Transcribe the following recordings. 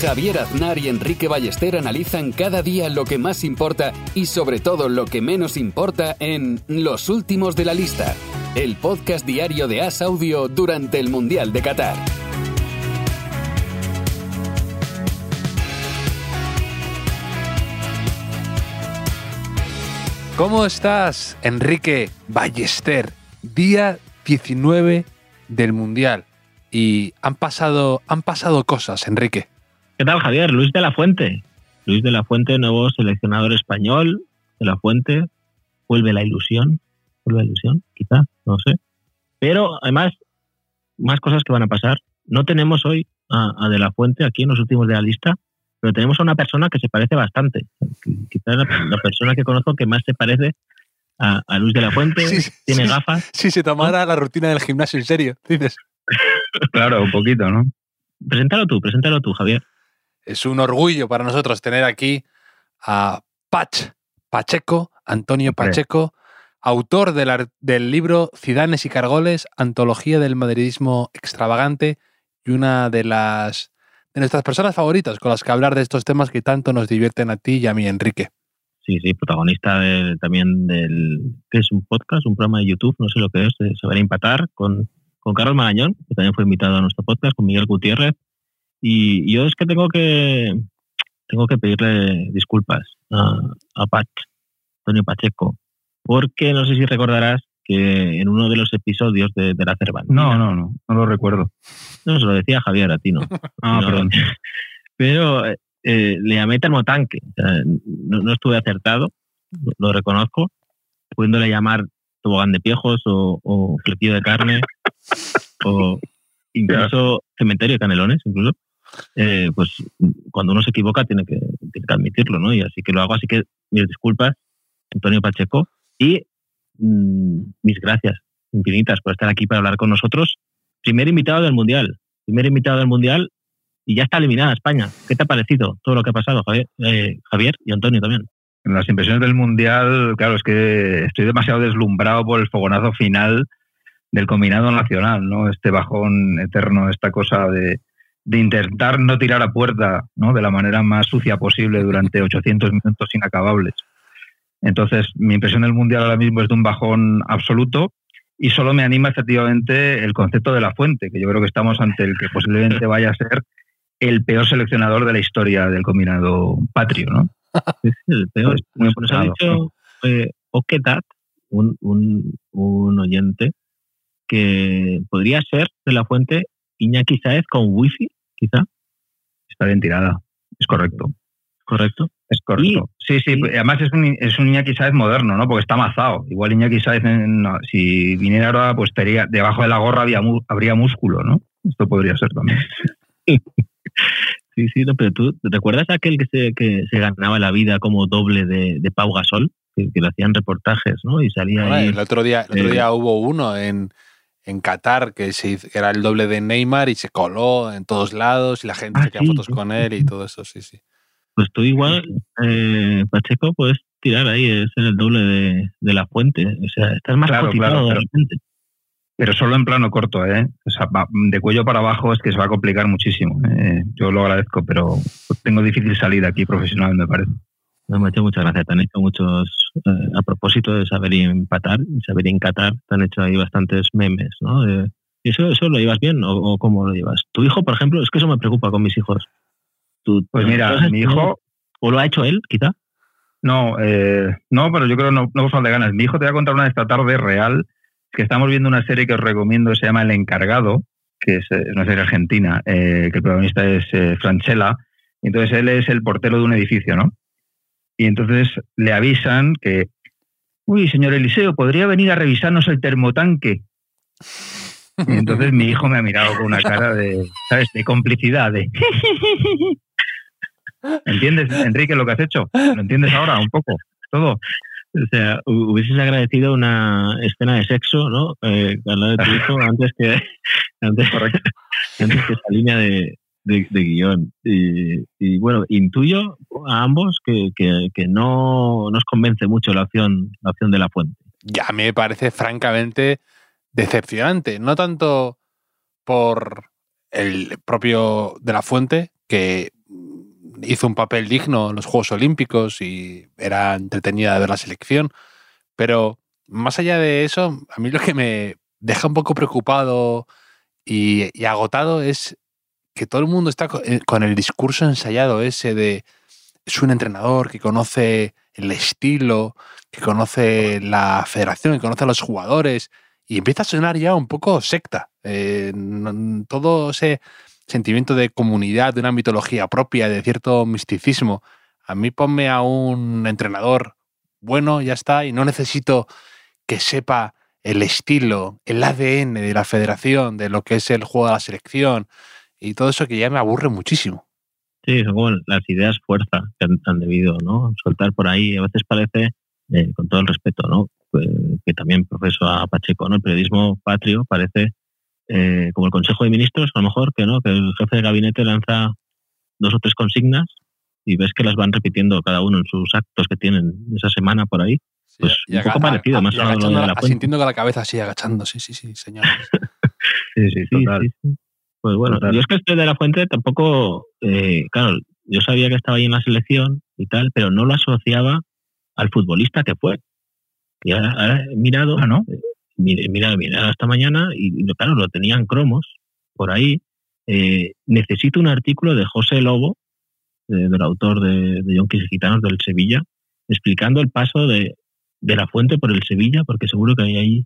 Javier Aznar y Enrique Ballester analizan cada día lo que más importa y sobre todo lo que menos importa en Los Últimos de la Lista, el podcast diario de As Audio durante el Mundial de Qatar. ¿Cómo estás, Enrique Ballester? Día 19 del Mundial. Y han pasado, han pasado cosas, Enrique. ¿Qué tal, Javier? Luis de la Fuente. Luis de la Fuente, nuevo seleccionador español de la Fuente. Vuelve la ilusión. Vuelve la ilusión, quizá, no sé. Pero además, más cosas que van a pasar. No tenemos hoy a, a de la Fuente aquí en los últimos de la lista, pero tenemos a una persona que se parece bastante. Quizás la, la persona que conozco que más se parece a, a Luis de la Fuente. Sí, sí, tiene sí. gafas. Si se tomara la rutina del gimnasio en serio, dices. Claro, un poquito, ¿no? Preséntalo tú, preséntalo tú, Javier. Es un orgullo para nosotros tener aquí a Pach Pacheco, Antonio. Pacheco, autor del, del libro Cidanes y Cargoles, antología del madridismo extravagante y una de las de nuestras personas favoritas con las que hablar de estos temas que tanto nos divierten a ti y a mí, Enrique. Sí, sí, protagonista de- también del. ¿Qué es un podcast? Un programa de YouTube, no sé lo que es, de Saber Empatar, con, con Carlos Marañón, que también fue invitado a nuestro podcast, con Miguel Gutiérrez. Y yo es que tengo que tengo que pedirle disculpas a, a Pach, Antonio Pacheco, porque no sé si recordarás que en uno de los episodios de, de la Cervantina, No, no, no, no lo recuerdo. no, se lo decía Javier a ti, ¿no? Ah, No, perdón. Pero eh, le llamé termotanque. O sea, no, no estuve acertado, lo, lo reconozco, pudiéndole llamar tobogán de piejos o, o flequillo de carne o incluso cementerio de canelones, incluso. Eh, pues cuando uno se equivoca tiene que, tiene que admitirlo, ¿no? Y así que lo hago. Así que mis disculpas, Antonio Pacheco, y mm, mis gracias infinitas por estar aquí para hablar con nosotros. Primer invitado del Mundial. Primer invitado del Mundial y ya está eliminada España. ¿Qué te ha parecido todo lo que ha pasado, Javier, Eh, Javier y Antonio también? En las impresiones del Mundial, claro, es que estoy demasiado deslumbrado por el fogonazo final del combinado nacional, ¿no? Este bajón eterno, esta cosa de, de intentar no tirar a puerta, ¿no? De la manera más sucia posible durante 800 minutos inacabables. Entonces, mi impresión del Mundial ahora mismo es de un bajón absoluto y solo me anima efectivamente el concepto de la fuente, que yo creo que estamos ante el que posiblemente vaya a ser el peor seleccionador de la historia del combinado patrio, ¿no? Es el peor. Muy Nos ha apuntado, dicho eh, un, un, un oyente, que podría ser de la fuente Iñaki Saez con wifi, quizá, Está bien tirada, es correcto. ¿correcto? Es correcto. sí, sí, y- pues, además es un, es un Iñaki Sáez moderno, ¿no? Porque está amazado. Igual Iñaki Sáez, en- no, si viniera ahora, pues estaría, debajo de la gorra había, mu- habría músculo, ¿no? Esto podría ser también. Sí, sí, no, pero tú, ¿te recuerdas aquel que se, que se ganaba la vida como doble de, de Pau Gasol? Que, que le hacían reportajes, ¿no? Y salía ahí. el otro día, el otro eh, día hubo uno en, en Qatar que, se hizo- que era el doble de Neymar y se coló en todos lados y la gente Ah, sí, fotos sí, con él y todo eso, sí, sí. Pues tú igual, eh, Pacheco, puedes tirar ahí, es el doble de, de la fuente. O sea, estás más Claro, claro, de pero-. Pero solo en plano corto, ¿eh? O sea, va- de cuello para abajo es que se va a complicar muchísimo. eh. Yo lo agradezco, pero tengo difícil salida aquí profesional, me parece. Me ha hecho muchas gracias. Te han hecho muchos, eh, a propósito de saber empatar y saber encatar, te han hecho ahí bastantes memes, ¿no? ¿Y eso, eso lo llevas bien o, o cómo lo llevas? Tu hijo, por ejemplo, es que eso me preocupa con mis hijos. Tú- Pues ¿tú mira, mi hijo, ¿O lo ha hecho él, quizá? No, eh, no, pero yo creo que no, no por de ganas. Mi hijo te voy a contar una de esta tarde real, que estamos viendo una serie que os recomiendo, se llama El Encargado, que es eh, una serie argentina, eh, que el protagonista es eh, Franchella. Entonces él es el portero de un edificio, ¿no? Y entonces le avisan que, uy, señor Eliseo, ¿podría venir a revisarnos el termotanque? Y entonces mi hijo me ha mirado con una cara de, ¿sabes?, de complicidad, de... ¿Entiendes, Enrique, lo que has hecho? ¿Lo entiendes ahora un poco? Todo. O sea, hu- hubieses agradecido una escena de sexo, ¿no? Eh, al lado de tu hijo antes que antes, antes que esa línea de, de- guion. Y, bueno, intuyo a ambos que, que- que no nos convence mucho la opción, la de la fuente. Ya me parece francamente decepcionante. No tanto por el propio de la fuente, que hizo un papel digno en los Juegos Olímpicos y era entretenida de ver la selección, pero más allá de eso, a mí lo que me deja un poco preocupado y agotado es que todo el mundo está eh, con el discurso ensayado ese de es un entrenador que conoce el estilo, que conoce la federación, que conoce a los jugadores, y empieza a sonar ya un poco secta. Eh, todo ese sentimiento de comunidad, de una mitología propia, de cierto misticismo. A mí ponme a un entrenador bueno, ya está, y no necesito que sepa el estilo, el ADN de la federación, de lo que es el juego de la selección, y todo eso que ya me aburre muchísimo. Sí, son como las ideas fuerza que han, han debido ¿no? soltar por ahí. A veces parece, eh, con todo el respeto, ¿no? que, que también profeso a Pacheco, ¿no? el periodismo patrio parece eh, como el Consejo de Ministros, a lo mejor, que no que el jefe de gabinete lanza dos o tres consignas y ves que las van repitiendo cada uno en sus actos que tienen esa semana por ahí. Pues un poco parecido, más o menos asintiendo con la cabeza así, agachando, sí, sí, sí, señor. Sí, sí, Sí, total. sí, sí. Pues bueno, yo es que este de la fuente tampoco, eh, claro, yo sabía que estaba ahí en la selección y tal, pero no lo asociaba al futbolista que fue. Y ahora, ahora he mirado, Ah, ¿no? eh, mira, he mirado, he mirado esta mañana y, claro, lo tenían cromos por ahí. Eh, necesito un artículo de José Lobo, de- del autor de, de y Gitanos del Sevilla, explicando el paso de, de la fuente por el Sevilla, porque seguro que hay ahí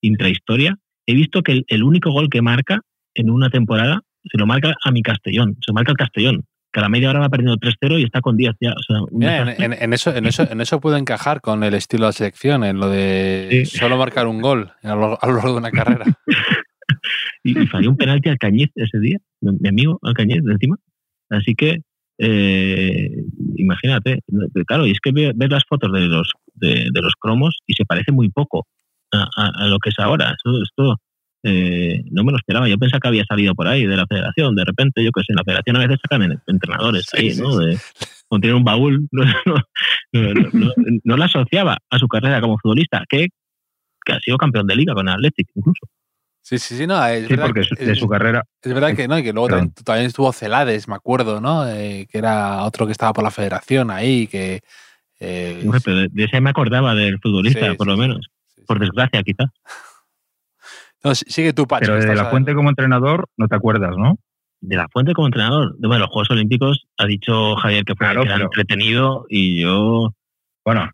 intrahistoria. He visto que el, el único gol que marca en una temporada se lo marca a mi Castellón, se lo marca el Castellón, que a la media hora va perdiendo 3-0 y está con 10 ya. O sea, un Mira, en, desastre. en- en eso, en, eso, en eso puedo encajar con el estilo de la selección, en lo de Sí. solo marcar un gol a lo, a lo largo de una carrera. y, y falló un penalti al Cañiz ese día, mi, mi amigo al Cañiz de encima. Así que, eh, imagínate, claro, y es que ve- ves las fotos de los, de, de los cromos y se parece muy poco a, a- a lo que es ahora. Esto, esto eh, no me lo esperaba. Yo pensaba que había salido por ahí de la federación. De repente, yo que sé, en la federación a veces sacan en- entrenadores Sí, ahí, sí, ¿no? De, tiene un baúl, no, no, no, no, no, no la asociaba a su carrera como futbolista, que, que ha sido campeón de liga con el Athletic incluso. Sí, sí, sí, no, es Sí, verdad, porque que- de su carrera. es verdad que no, y que luego también, también estuvo Celades, me acuerdo, ¿no? Eh, que era otro que estaba por la federación ahí, que... eh, Hombre, pero de- de ese me acordaba del futbolista, sí, por sí, lo menos. Por desgracia, quizás. No, sigue tú, Pacho. Pero de la fuente como entrenador no te acuerdas, ¿no? De la fuente como entrenador. De bueno, los Juegos Olímpicos ha dicho Javier que fue Claro, que era pero- entretenido y yo Bueno,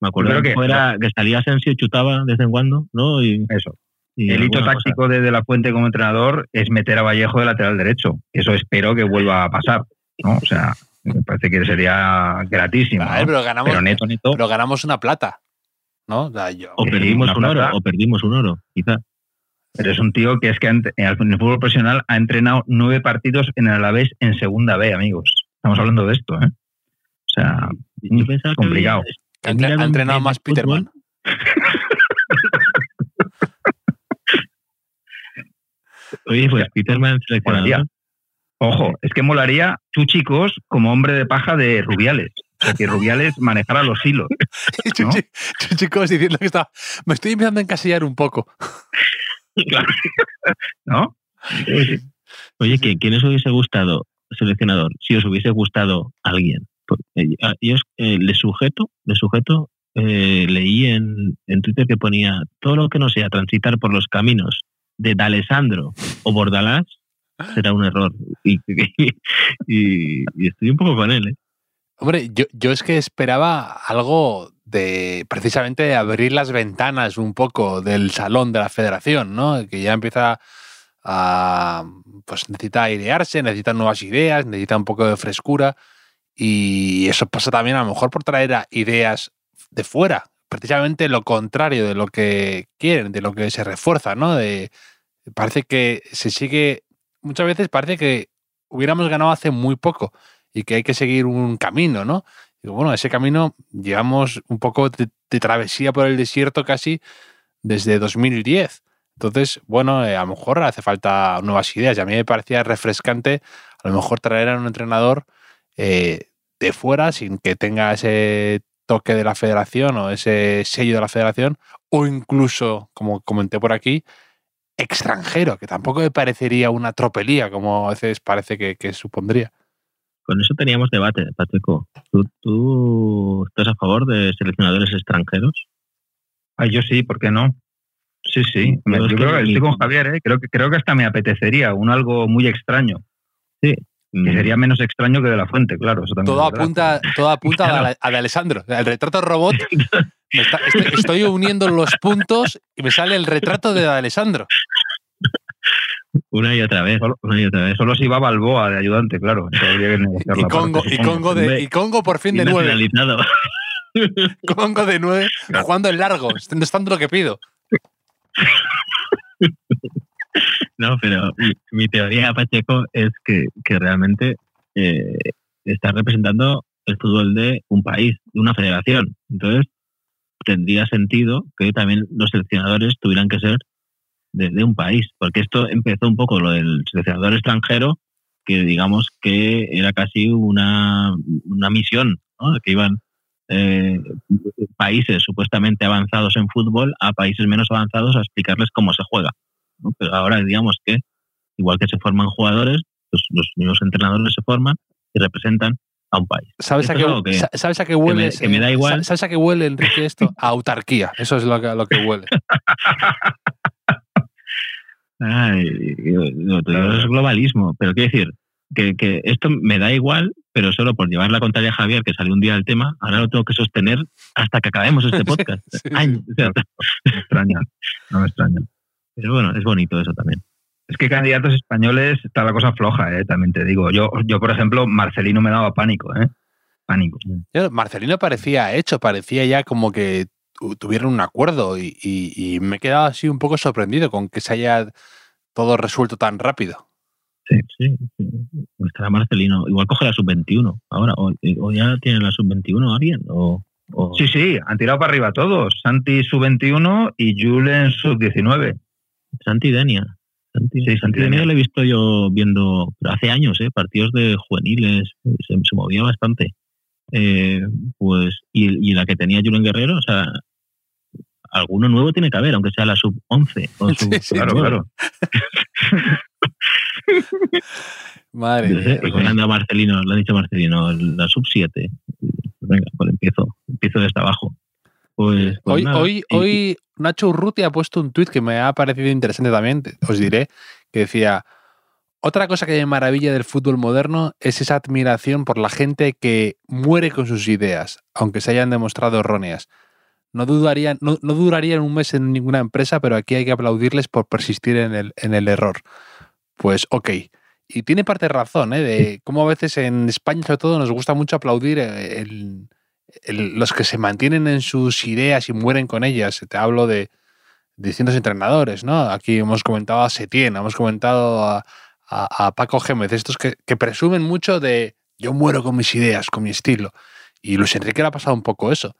me acuerdo creo que, que- fuera, que salía Asensio y chutaba de vez en cuando, ¿no? Y, eso. y El hito cosa. táctico de, de la fuente como entrenador es meter a Vallejo de lateral derecho. Eso espero que vuelva a pasar. ¿no? O sea, me parece que sería gratísimo. Vale, ¿no? pero ganamos, Pero neto, neto. pero ganamos una plata, ¿no? O sea, yo- O perdimos una un oro, o perdimos un oro, quizás. Pero es un tío que es que en el fútbol profesional ha entrenado nueve partidos en el Alavés en segunda B, amigos. Estamos hablando de esto, ¿eh? O sea, Yo que complicado. había- ha entrenado más. Peterman. Oye, pues Peterman Molaría. seleccionador. Ojo, es que molaría Chuchicos como hombre de paja de Rubiales. O sea, que Rubiales manejara los hilos. Chuchi- Chuchicos diciendo que está... Me estoy empezando a encasillar un poco. ¿No? Oye, ¿quién, quién os hubiese gustado, seleccionador, si os hubiese gustado alguien? Eh, Yo eh, le sujeto, le sujeto, eh, leí en, en Twitter que ponía todo lo que no sea transitar por los caminos de D'Alessandro o Bordalás será un error. Y, y- y estoy un poco con él, ¿eh? Hombre, yo, yo es que esperaba algo de precisamente abrir las ventanas un poco del salón de la federación, ¿no? Que ya empieza a pues necesita airearse, necesita nuevas ideas, necesita un poco de frescura. Y eso pasa también a lo mejor por traer ideas de fuera, precisamente lo contrario de lo que quieren, de lo que se refuerza, ¿no? De, parece que se sigue, muchas veces parece que hubiéramos ganado hace muy poco y que hay que seguir un camino, ¿no? Digo, bueno, ese camino llevamos un poco de, travesía por el desierto casi desde 2010. Entonces, bueno, eh, a lo mejor hace falta nuevas ideas. Y a mí me parecía refrescante a lo mejor traer a un entrenador eh, de fuera sin que tenga ese toque de la federación o ese sello de la federación o incluso, como comenté por aquí, extranjero, que tampoco me parecería una tropelía como a veces parece que supondría. Con eso teníamos debate, Pacheco. ¿Tú, ¿Tú, estás a favor de seleccionadores extranjeros? Ah, yo sí, ¿por qué no? Sí, sí. Yo creo que estoy con Javier, ¿eh? Creo que, creo que hasta me apetecería un algo muy extraño. Sí. Que sería menos extraño que de la fuente, claro. Eso también Todo apunta, todo apunta a, Claro. a de Alessandro. El retrato robot. me está- estoy, estoy uniendo los puntos y me sale el retrato de Alessandro. Una y otra vez. Solo- Una y otra vez. Solo si va Balboa de ayudante, claro. Y Congo, y. Congo de, y Congo por fin de nueve. Congo de nueve, jugando en largo. No estando lo que pido. No, pero mi, mi teoría, Pacheco, es que, que realmente eh, está representando el fútbol de un país, de una federación. Entonces, tendría sentido que también los seleccionadores tuvieran que ser de, de un país, porque esto empezó un poco lo del seleccionador extranjero, que digamos que era casi una, una misión, ¿no? que iban eh, países supuestamente avanzados en fútbol a países menos avanzados a explicarles cómo se juega. ¿no? Pero ahora digamos que, igual que se forman jugadores, pues los mismos entrenadores se forman y representan a un país. ¿Sabes a, qué, que- sa- ¿Sabes a qué huele? me- que me da eh, igual. ¿Sabes a qué huele, Enrique, esto? A autarquía. Eso es lo que, lo que huele. Ay, lo tuyo es globalismo, pero quiero decir que, que esto me da igual, pero solo por llevar la contraria a Javier, que salió un día del tema, ahora lo tengo que sostener hasta que acabemos este podcast. Sí, sí. Años, o sea, No me extraña. No me extraña. pero bueno, es bonito eso también. Es que candidatos españoles está la cosa floja, ¿eh? también te digo. Yo, yo, por ejemplo, Marcelino me daba pánico, ¿eh? Pánico. Marcelino parecía hecho, parecía ya como que tuvieron un acuerdo y, y- y me he quedado así un poco sorprendido con que se haya todo resuelto tan rápido. Sí, sí. sí. Estará Marcelino. Igual coge la sub-21 ahora, o, o ya tiene la sub-21 alguien, o, o- Sí, sí, han tirado para arriba todos. Santi sub-21 y Julen sub-19. Santi Denia. Santi, Sí, Santi Santi Denia Denia. lo he visto yo viendo pero hace años, ¿eh? partidos de juveniles, se, se movía bastante. Eh, pues y, y la que tenía Julen Guerrero, o sea, alguno nuevo tiene que haber, aunque sea la sub 11 o Sí, sub sí, Claro, claro. Madre sé, mía. le han dado a Marcelino, le han dicho Marcelino, la sub 7. Venga, pues empiezo, empiezo desde abajo. Pues, pues Hoy, nada. hoy, hoy Nacho Urruti ha puesto un tuit que me ha parecido interesante también, os diré, que decía, otra cosa que me maravilla del fútbol moderno es esa admiración por la gente que muere con sus ideas, aunque se hayan demostrado erróneas. No, dudaría, no, no durarían un mes en ninguna empresa, pero aquí hay que aplaudirles por persistir en el, en el error. Pues ok. Y tiene parte de razón, ¿eh? De cómo a veces en España, sobre todo, nos gusta mucho aplaudir eh, los que se mantienen en sus ideas y mueren con ellas. Te hablo de distintos entrenadores, ¿no? Aquí hemos comentado a Setién, hemos comentado a, a- a Paco Gémez, estos que, que presumen mucho de yo muero con mis ideas, con mi estilo. Y Luis Enrique le ha pasado un poco eso.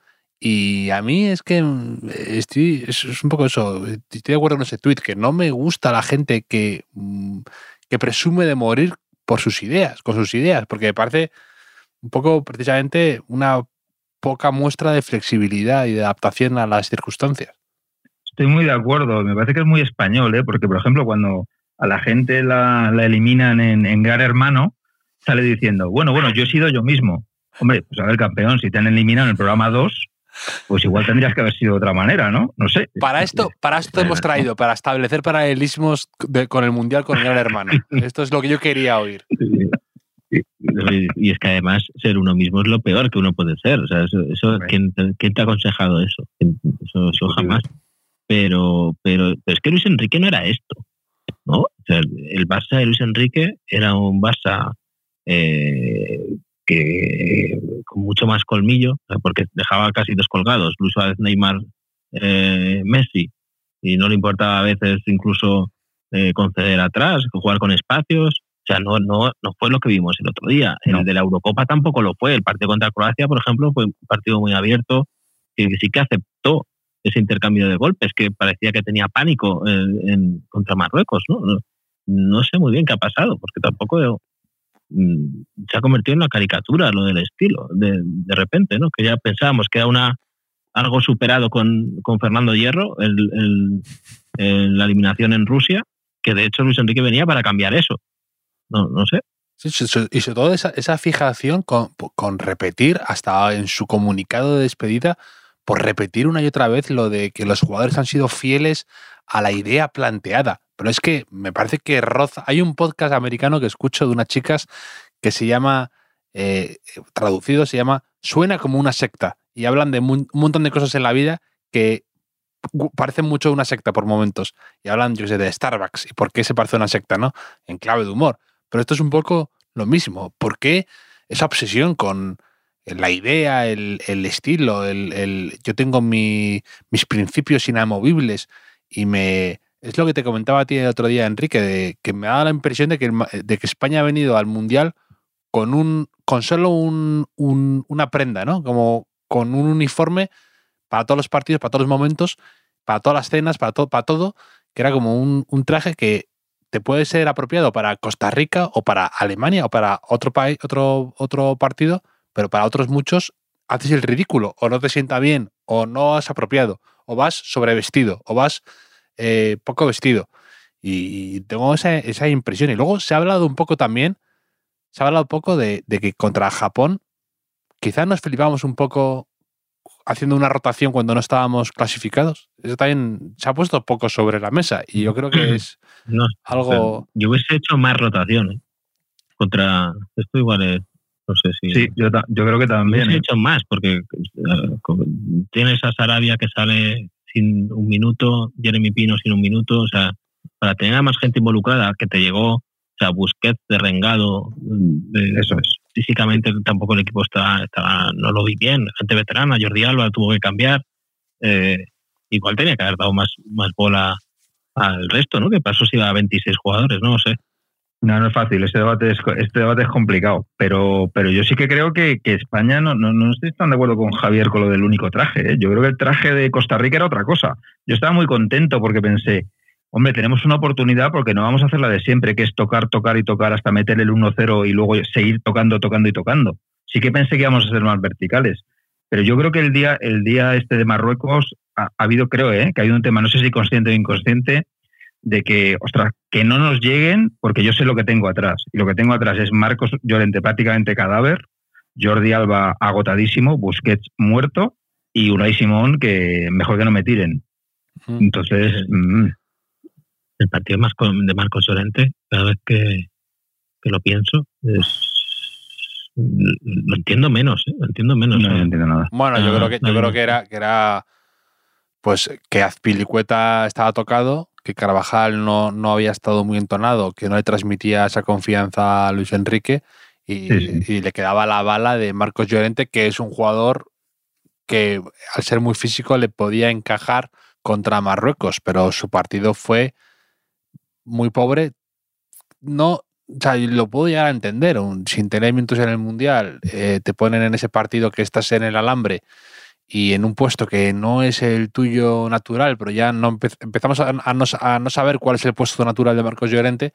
Y a mí es que mm, estoy, es, un poco eso, estoy de acuerdo con ese tuit, que no me gusta la gente que, mm, que presume de morir por sus ideas, con sus ideas, porque me parece un poco precisamente una poca muestra de flexibilidad y de adaptación a las circunstancias. Estoy muy de acuerdo. Me parece que es muy español, ¿eh? porque, por ejemplo, cuando a la gente la, eliminan en, en Hermano, sale diciendo, bueno, bueno, yo he sido yo mismo. Hombre, pues a ver, campeón, si te han eliminado en el programa 2, pues igual tendrías que haber sido de otra manera, ¿no? No sé. Para esto, para esto hemos traído, para establecer paralelismos de- con el Mundial con el Gran Hermano. Esto es lo que yo quería oír. Y, y es que además ser uno mismo es lo peor que uno puede ser. O sea, eso, eso. ¿quién, te- quién te ha aconsejado eso? Eso, jamás. Pero, pero, pero es que Luis Enrique no era esto. ¿no? O sea, el Barça de Luis Enrique era un Barça eh, que con mucho más colmillo, sea, porque dejaba casi descolgados Luis Suárez, Neymar, eh, Messi, y no le importaba a veces incluso eh, conceder atrás, jugar con espacios, O sea, no, no, no fue lo que vimos el otro día. El de la Eurocopa tampoco lo fue. El partido contra Croacia, por ejemplo, fue un partido muy abierto que sí que aceptó ese intercambio de golpes, que parecía que tenía pánico en, contra Marruecos. ¿no? ¿no? sé muy bien qué ha pasado, porque tampoco se ha convertido en una caricatura lo del estilo, de, de repente, ¿no? que ya pensábamos que era una algo superado con, con Fernando Hierro, el, la eliminación en Rusia, que de hecho Luis Enrique venía para cambiar eso. No, no sé. y sobre todo esa, esa fijación con, con, repetir, hasta en su comunicado de despedida, por repetir una y otra vez lo de que los jugadores han sido fieles a la idea planteada. Pero es que me parece que roza. Hay un podcast americano que escucho de unas chicas que se llama, eh, traducido, se llama Suena como una secta y hablan de un montón de cosas en la vida que parecen mucho una secta por momentos. Y hablan, yo sé, de Starbucks y por qué se parece a una secta, ¿no? En clave de humor. Pero esto es un poco lo mismo. ¿Por qué esa obsesión con la idea, el, estilo, el, yo tengo mis principios inamovibles y me... Es lo que te comentaba a ti el otro día, Enrique, de que me da la impresión de que, de que España ha venido al Mundial con un con solo un, una prenda, ¿no? Como con un uniforme para todos los partidos, para todos los momentos, para todas las cenas, para, todo para todo, que era como un, traje que te puede ser apropiado para Costa Rica o para Alemania o para otro país, otro, otro partido, pero para otros muchos haces el ridículo, o no te sienta bien, o no has apropiado, o vas sobrevestido, o vas eh, poco vestido. Y tengo esa, esa, impresión. Y luego se ha hablado un poco también, se ha hablado un poco de, de que contra Japón quizás nos flipamos un poco haciendo una rotación cuando no estábamos clasificados. Eso también se ha puesto poco sobre la mesa y yo creo que es algo... yo hubiese hecho más rotación ¿eh? contra... Esto igual es... No sé si... Sí, yo, creo que también. Hubiese ¿eh? hecho más porque eh, tienes a Sarabia que sale sin un minuto, Jeremy Pino sin un minuto, o sea, para tener a más gente involucrada que te llegó, o sea, Busquets, derrengado, de, eso es físicamente tampoco el equipo está, no lo vi bien. Gente veterana, Jordi Alba tuvo que cambiar. Eh, igual tenía que haber dado más, más bola al resto, ¿no? Que pasó si iba a 26 jugadores, no, sé. No, no es fácil, este debate es, este debate es complicado, pero, pero yo sí que creo que, España, no, no, no, estoy tan de acuerdo con Javier con lo del único traje. ¿eh? Yo creo que el traje de Costa Rica era otra cosa. Yo estaba muy contento porque pensé, hombre, tenemos una oportunidad porque no vamos a hacer la de siempre, que es tocar, tocar y tocar hasta meter el 1-0 y luego seguir tocando, tocando y tocando. Sí que pensé que íbamos a ser más verticales. Pero yo creo que el día, el día este de Marruecos ha, habido, creo, ¿eh? que ha habido un tema, no sé si consciente o inconsciente, de que, ostras, que no nos lleguen, porque yo sé lo que tengo atrás. Y lo que tengo atrás es Marcos Llorente prácticamente cadáver, Jordi Alba agotadísimo, Busquets muerto y Unai Simón que mejor que no me tiren. Entonces, mm, el partido más de Marcos Llorente, cada vez que, lo pienso, es lo entiendo menos, ¿eh? lo entiendo menos. No, ¿eh? entiendo nada. Bueno, yo creo que yo creo que era que era pues que Azpilicueta estaba tocado, que Carvajal no, no había estado muy entonado, que no le transmitía esa confianza a Luis Enrique y, y le quedaba la bala de Marcos Llorente, que es un jugador que al ser muy físico le podía encajar contra Marruecos, pero su partido fue muy pobre, no, o sea, lo puedo llegar a entender, sin tener minutos en el Mundial, eh, te ponen en ese partido que estás en el alambre y en un puesto que no es el tuyo natural, pero ya no empezamos a, no, saber cuál es el puesto natural de Marcos Llorente,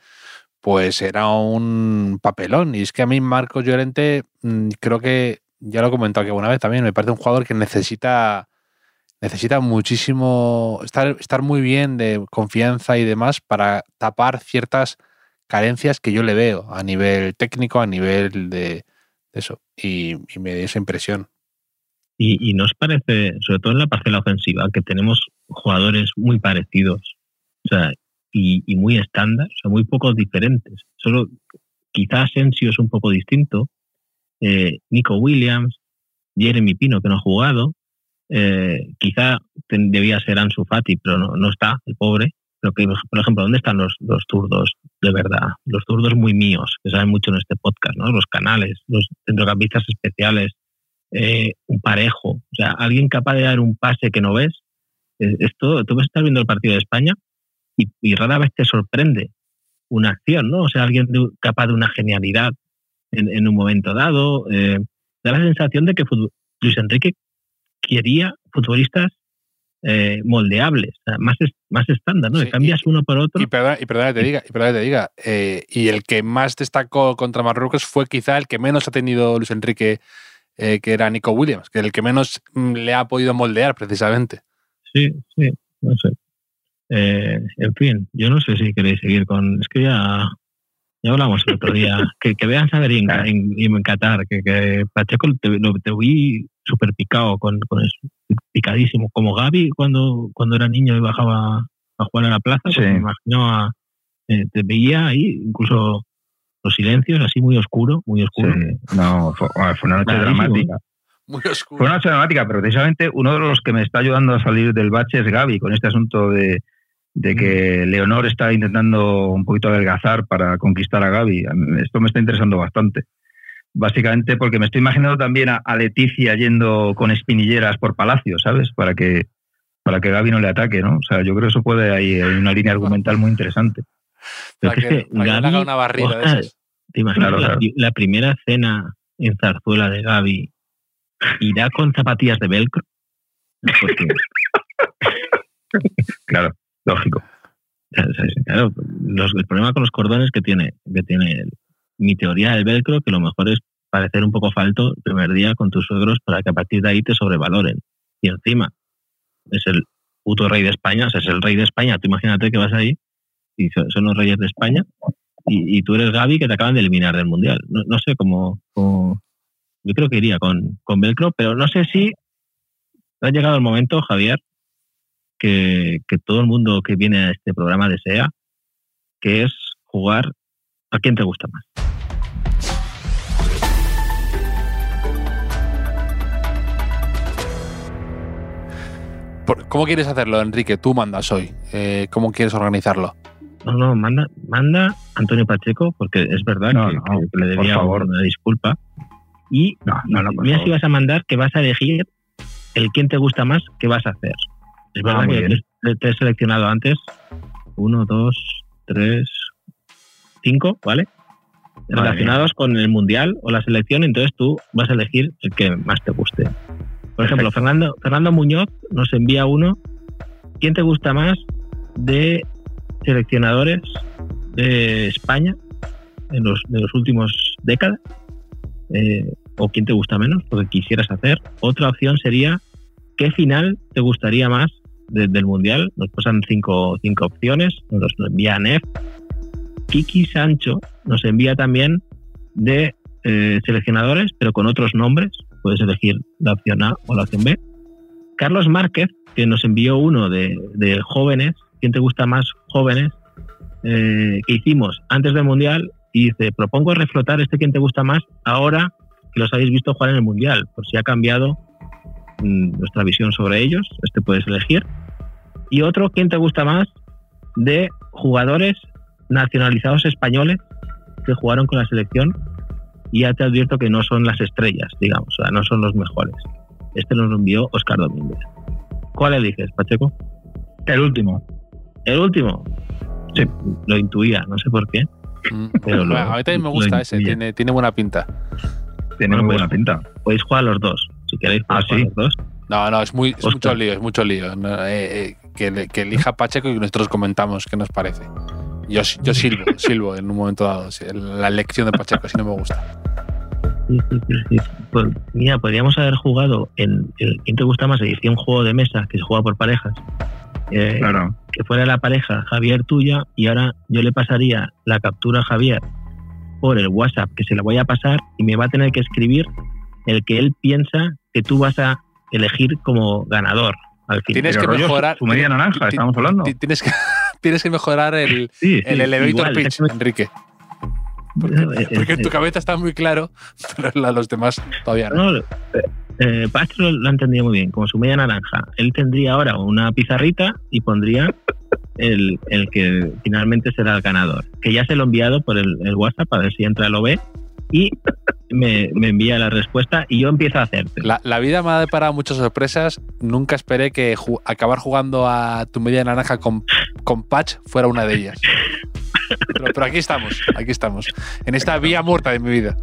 pues era un papelón. Y es que a mí Marcos Llorente mm, creo que, ya lo he comentado aquí alguna vez también, me parece un jugador que necesita necesita muchísimo estar, estar muy bien de confianza y demás para tapar ciertas carencias que yo le veo a nivel técnico, a nivel de, eso. Y, me dio esa impresión. Y, y, nos parece, sobre todo en la parcela ofensiva, que tenemos jugadores muy parecidos o sea, y, muy estándar, o sea, muy pocos diferentes. Solo quizás Sensio es un poco distinto, eh, Nico Williams, Jeremy Pino, que no ha jugado, eh, quizá debía ser Ansu Fati, pero no, está, el pobre. Pero que, por ejemplo, ¿dónde están los, los zurdos de verdad? Los zurdos muy míos, que saben mucho en este podcast, ¿no? Los canales, los centrocampistas especiales, eh, un parejo, o sea, alguien capaz de dar un pase que no ves. Esto, tú vas a estar viendo el partido de España y, rara vez te sorprende una acción, ¿no? O sea, alguien de- capaz de una genialidad en, en un momento dado. eh, da la sensación de que Luis Enrique quería futbolistas eh, moldeables, más, más estándar, ¿no? Sí, cambias uno por otro. Y perdona, y perdona que te diga, y perdona que te diga, eh, y el que más destacó contra Marruecos fue quizá el que menos ha tenido Luis Enrique, eh, que era Nico Williams, que el que menos mm, le ha podido moldear precisamente. Sí, sí, no sé. Eh, en fin, yo no sé si queréis seguir con. Es que ya, ya hablamos el otro día. que, que vean saber en, en, en Qatar, que, que Pacheco te, lo, te vi súper picado, con, con eso, picadísimo. Como Gaby cuando, cuando era niño y bajaba a jugar a la plaza, pues Sí. me imagino a- eh, te veía ahí, incluso los silencios, así muy oscuro, muy oscuro. Sí, no, fue, fue una noche Clarísimo, dramática. Muy Fue una noche dramática, pero precisamente uno de los que me está ayudando a salir del bache es Gaby, con este asunto de, de que Leonor está intentando un poquito adelgazar para conquistar a Gaby. Esto me está interesando bastante. Básicamente porque me estoy imaginando también a, a Leticia yendo con espinilleras por Palacio, ¿sabes? Para que para que Gaby no le ataque, ¿no? O sea, yo creo que eso puede ahí hay una línea argumental muy interesante. Pero Para es que, que para que le Gaby, haga una barrida de esas. ¿Te imaginas Claro, la, claro. la primera cena en Zarzuela de Gaby irá con zapatillas de velcro? Porque, Claro, lógico. claro, los- el problema con los cordones que tiene, que tiene el- mi teoría del velcro, que lo mejor es parecer un poco falto el primer día con tus suegros para que a partir de ahí te sobrevaloren. Y encima, es el puto rey de España, o sea, es el rey de España. Tú imagínate que vas ahí y son los reyes de España y, y tú eres Gaby que te acaban de eliminar del Mundial. No, no sé cómo, Yo creo que iría con, con Velcro, pero no sé si ha llegado el momento, Javier, que, que todo el mundo que viene a este programa desea, que es jugar a quién te gusta más. ¿Cómo quieres hacerlo, Enrique? Tú mandas hoy. Eh, ¿Cómo quieres organizarlo? No, no, manda, manda Antonio Pacheco, porque es verdad No, que, no, que- que le por debía favor. una disculpa. Y No, mira si vas a mandar que vas a elegir el quién te gusta más que vas a hacer. Es Ah, verdad muy que te, te he seleccionado antes. Uno, dos, tres, cinco, ¿vale? Vale. Relacionados con el mundial o la selección, entonces tú vas a elegir el que más te guste. Por ejemplo. Fernando, Fernando Muñoz nos envía uno. ¿Quién te gusta más de seleccionadores de España en los, de los últimos décadas? Eh, ¿O quién te gusta menos? Lo que quisieras hacer. Otra opción sería, ¿qué final te gustaría más de- del Mundial? Nos pasan cinco, cinco opciones, nos lo envía Nef. Kiki Sancho nos envía también de eh, seleccionadores, pero con otros nombres. Puedes elegir la opción A o la opción B. Carlos Márquez, que nos envió uno de, de jóvenes, ¿quién te gusta más jóvenes? eh, que hicimos antes del Mundial y dice, propongo reflotar este quién te gusta más ahora que los habéis visto jugar en el Mundial, por si ha cambiado mm, nuestra visión sobre ellos, este puedes elegir. Y otro, ¿quién te gusta más? De jugadores nacionalizados españoles que jugaron con la selección y ya te advierto que no son las estrellas, digamos, o sea, no son los mejores. Este nos lo envió Oscar Domínguez. ¿Cuál eliges, Pacheco? El último. El último. Sí, lo intuía, no sé por qué. Mm. Pero lo- Bueno, a mí también me gusta ese, tiene, tiene buena pinta. Tiene Bueno, muy pues- buena pinta. Podéis jugar los dos, si queréis. Ah, ¿sí? los dos. No, no, es, muy, es mucho lío, es mucho lío. No, eh, eh, que, elija Pacheco y nosotros comentamos qué nos parece. Yo, yo silbo, silbo en un momento dado. La elección de Pacheco, si no me gusta. Sí, sí, sí, sí. Pues, mira, podríamos haber jugado en el ¿Quién te gusta más? Edición juego de mesa, que se juega por parejas. Eh, Claro. Que fuera la pareja Javier tuya y ahora yo le pasaría la captura a Javier por el WhatsApp, que se la voy a pasar y me va a tener que escribir el que él piensa que tú vas a elegir como ganador al final. Tienes Pero que mejorar. su media naranja, estamos hablando. ti- Tienes que, tienes que mejorar el, Sí, sí, el elevator igual, pitch. Enrique. Eh, Porque en eh, tu cabeza está muy claro, pero la de los demás todavía no. No, eh, Pacho lo, lo ha entendido muy bien, como su media naranja. Él tendría ahora una pizarrita y pondría el, el que finalmente será el ganador. Que ya se lo he enviado por el, el WhatsApp, a ver si entra, lo ve, y me, me envía la respuesta y yo empiezo a hacerte. La, la vida me ha deparado muchas sorpresas. Nunca esperé que ju- acabar jugando a tu media naranja con, con patch fuera una de ellas. Pero, pero aquí estamos, aquí estamos. En esta vía muerta de mi vida.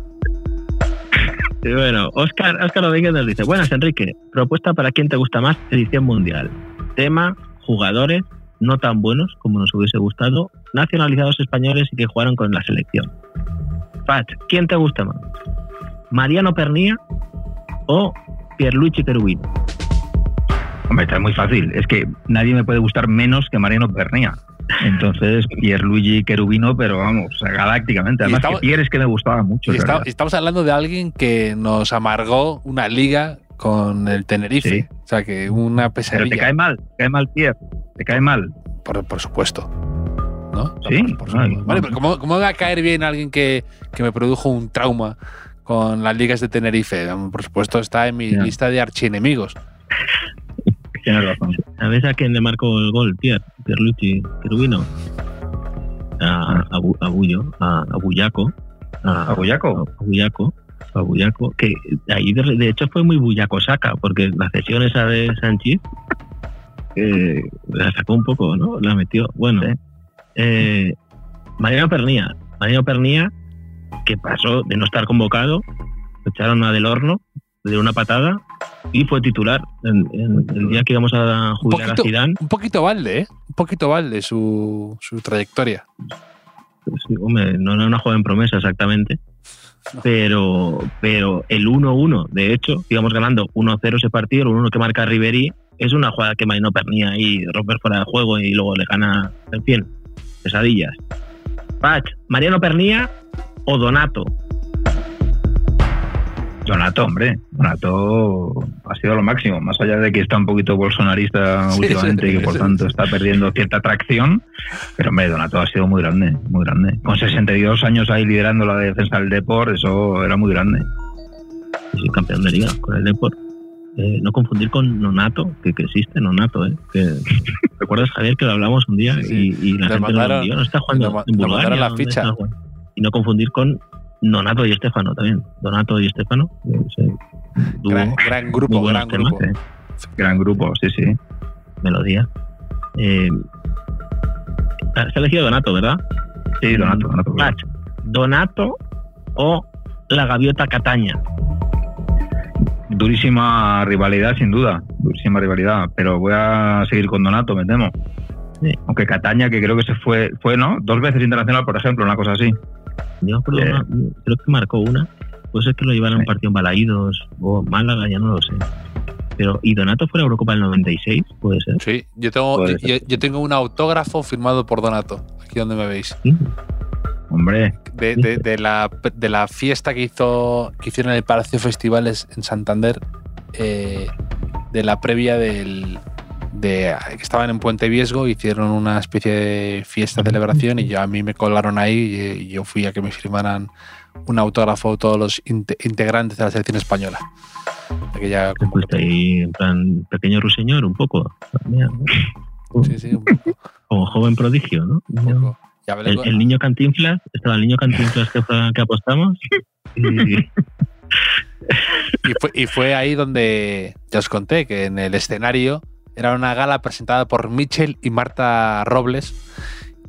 Y bueno, Oscar, Oscar Domínguez nos dice, buenas Enrique, propuesta para quién te gusta más edición mundial. Tema, jugadores no tan buenos como nos hubiese gustado, nacionalizados españoles y que jugaron con la selección. Pat, ¿quién te gusta más? ¿Mariano Pernía o Pierluigi Cherubino? Hombre, está muy fácil. Es que nadie me puede gustar menos que Mariano Pernía. Entonces, Pierluigi Cherubino, pero vamos, galácticamente. Además, estamos- que Pierre es que me gustaba mucho. Y está- estamos hablando de alguien que nos amargó una liga con el Tenerife. Sí. O sea, que una Pero te pesadilla. cae mal, te cae mal Pierre, te cae mal. Por, por supuesto. ¿No? Sí, Por, no. Vale, pero ¿cómo, cómo va a caer bien alguien que, que me produjo un trauma con las ligas de Tenerife? Por supuesto, está en mi Ya. lista de archienemigos. Tienes razón. ¿Sabes a quién le marcó el gol, Pierre? Pierluigi Cherubino. A, a, Bu- a Bullo, a, a Bullaco. A, ¿A Bullaco? a Bullaco. A Bullaco. Que ahí de, de hecho fue muy Bullaco saca, porque la cesión esa de Sánchez eh, la sacó un poco, ¿no? La metió. Bueno, Sí. Eh, Mariano Pernía. Mariano Pernía, que pasó de no estar convocado, lo echaron a del horno, dio una patada y fue titular en, en el día que íbamos a jubilar a. Zidane. Un poquito balde, ¿eh? Un poquito balde su, su trayectoria. Sí, hombre, no era una joven promesa exactamente. No. Pero, pero el 1-1, de hecho, íbamos ganando 1-0 ese partido, el 1 que marca Riveri, es una jugada que Marino Pernía y romper fuera de juego y luego le gana, en fin, pesadillas. Pach, Mariano Pernía o Donato. Donato, hombre. Donato ha sido lo máximo. Más allá de que está un poquito bolsonarista Sí, últimamente sí, y que por tanto está perdiendo cierta atracción. Pero, hombre, Donato ha sido muy grande, muy grande. Con 62 años ahí liderando la defensa del Deport, eso era muy grande. Soy campeón de liga con el Deport. Eh, no confundir con Nonato, que, que existe Nonato, ¿eh? Que, ¿Recuerdas, Javier, que lo hablamos un día Sí, sí. y, y la Nos gente mandaron- lo? No está jugando nos en Bulgaria. mandaron la ¿dónde ficha. está jugando? Y no confundir con Nonato y Estefano también. Donato y Estefano. Gran, gran grupo, gran temas, grupo. Sí. Gran grupo, sí, sí. melodía. Eh, se ha elegido Donato, ¿verdad? Sí, Donato, ¿Donato o la gaviota Cataña? Durísima rivalidad, sin duda. Durísima rivalidad. Pero voy a seguir con Donato, me temo. Sí. Aunque Cataña, que creo que se fue, fue, ¿no? Dos veces internacional, por ejemplo, una cosa así. Eh. una- creo que marcó una. Puede ser que lo llevaran a un partido en Balaídos o Málaga, ya no lo sé. Pero, ¿y Donato fue a Eurocopa del 96? Puede ser. Sí, yo tengo, yo, yo tengo un autógrafo firmado por Donato, aquí donde me veis. Sí. Hombre, De, de- de la, de la fiesta que hizo que hicieron en el Palacio Festivales en Santander, eh, de la previa del. De, que estaban en Puente Viesgo, hicieron una especie de fiesta celebración y yo, a mí me colaron ahí y, y yo fui a que me firmaran un autógrafo todos los inte- integrantes de la selección española. Aquella Que fuiste ahí en plan pequeño ruiseñor, un poco. Sí, sí, un poco. Como joven prodigio, ¿no? un poco. El, niño cantinflas, estaba el niño cantinflas que, fue- que apostamos. Y, Y fue, y fue ahí donde ya os conté que en el escenario era una gala presentada por Mitchell y Marta Robles.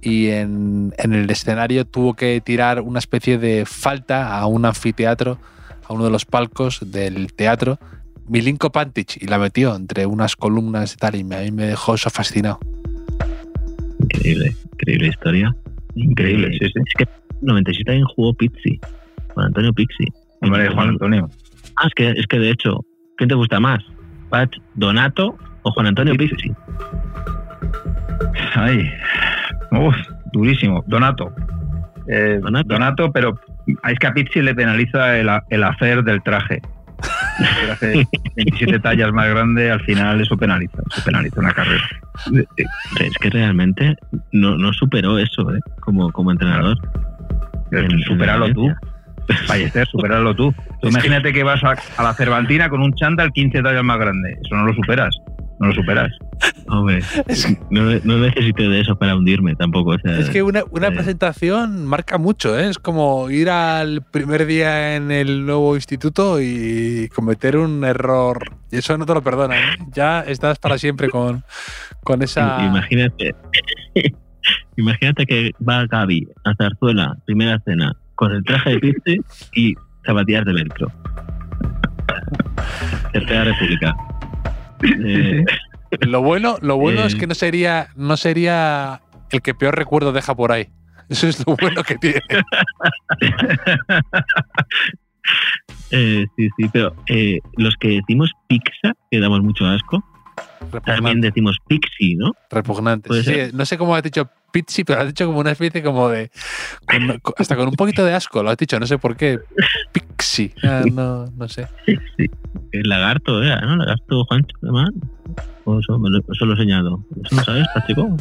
Y en, en el escenario tuvo que tirar una especie de falta a un anfiteatro, a uno de los palcos del teatro, Milinko Pantic, y la metió entre unas columnas y tal. Y me- a mí me dejó eso fascinado. increíble, increíble historia. Increíble, sí, sí. Es que en 97 también jugó Pizzi, Juan Antonio Pizzi. Hombre, Juan Antonio. Ah, es que, es que de hecho, ¿quién te gusta más? ¿Pach Donato o Juan Antonio Pizzi? Ay, uf, durísimo. Donato. Eh, Donato. Donato. pero es que a Pizzi le penaliza el hacer del traje. El hace 27 tallas más grande, al final eso penaliza, eso penaliza una carrera. Es que realmente no, no superó eso, ¿eh? Como, como entrenador. En- en Superalo tú. Fallecer, superarlo tú. Tú Es que- imagínate que vas a, a la Cervantina con un chándal 15 tallas más grande. Eso no lo superas. No lo superas. Hombre, no, no necesito de eso para hundirme tampoco. o sea, Es que una, una eh. presentación marca mucho, ¿eh? Es como ir al primer día en el nuevo instituto y cometer un error. Y eso no te lo perdonan. ¿eh? Ya estás para siempre con, con esa. Imagínate, Imagínate que va Gaby a Zarzuela, primera cena, con el traje de piste y zapatillas de velcro. Tercera República. Eh, Lo bueno, lo bueno es Eh. que no sería, no sería el que peor recuerdo deja por ahí. Eso es lo bueno que tiene. eh, sí, sí, pero eh, los que decimos pizza, que damos mucho asco, también Repugnante. decimos pixie, ¿no? repugnante. Sí, no sé cómo has dicho pizzi, pero has dicho como una especie como de. con- hasta con un poquito de asco, lo has dicho, no sé por qué. Pixi. Ah, no, no sé. El lagarto, ¿eh? ¿no? Lagarto Juancho, además. O eso, me lo, eso lo he señalado. ¿Eso lo sabes, Pacheco?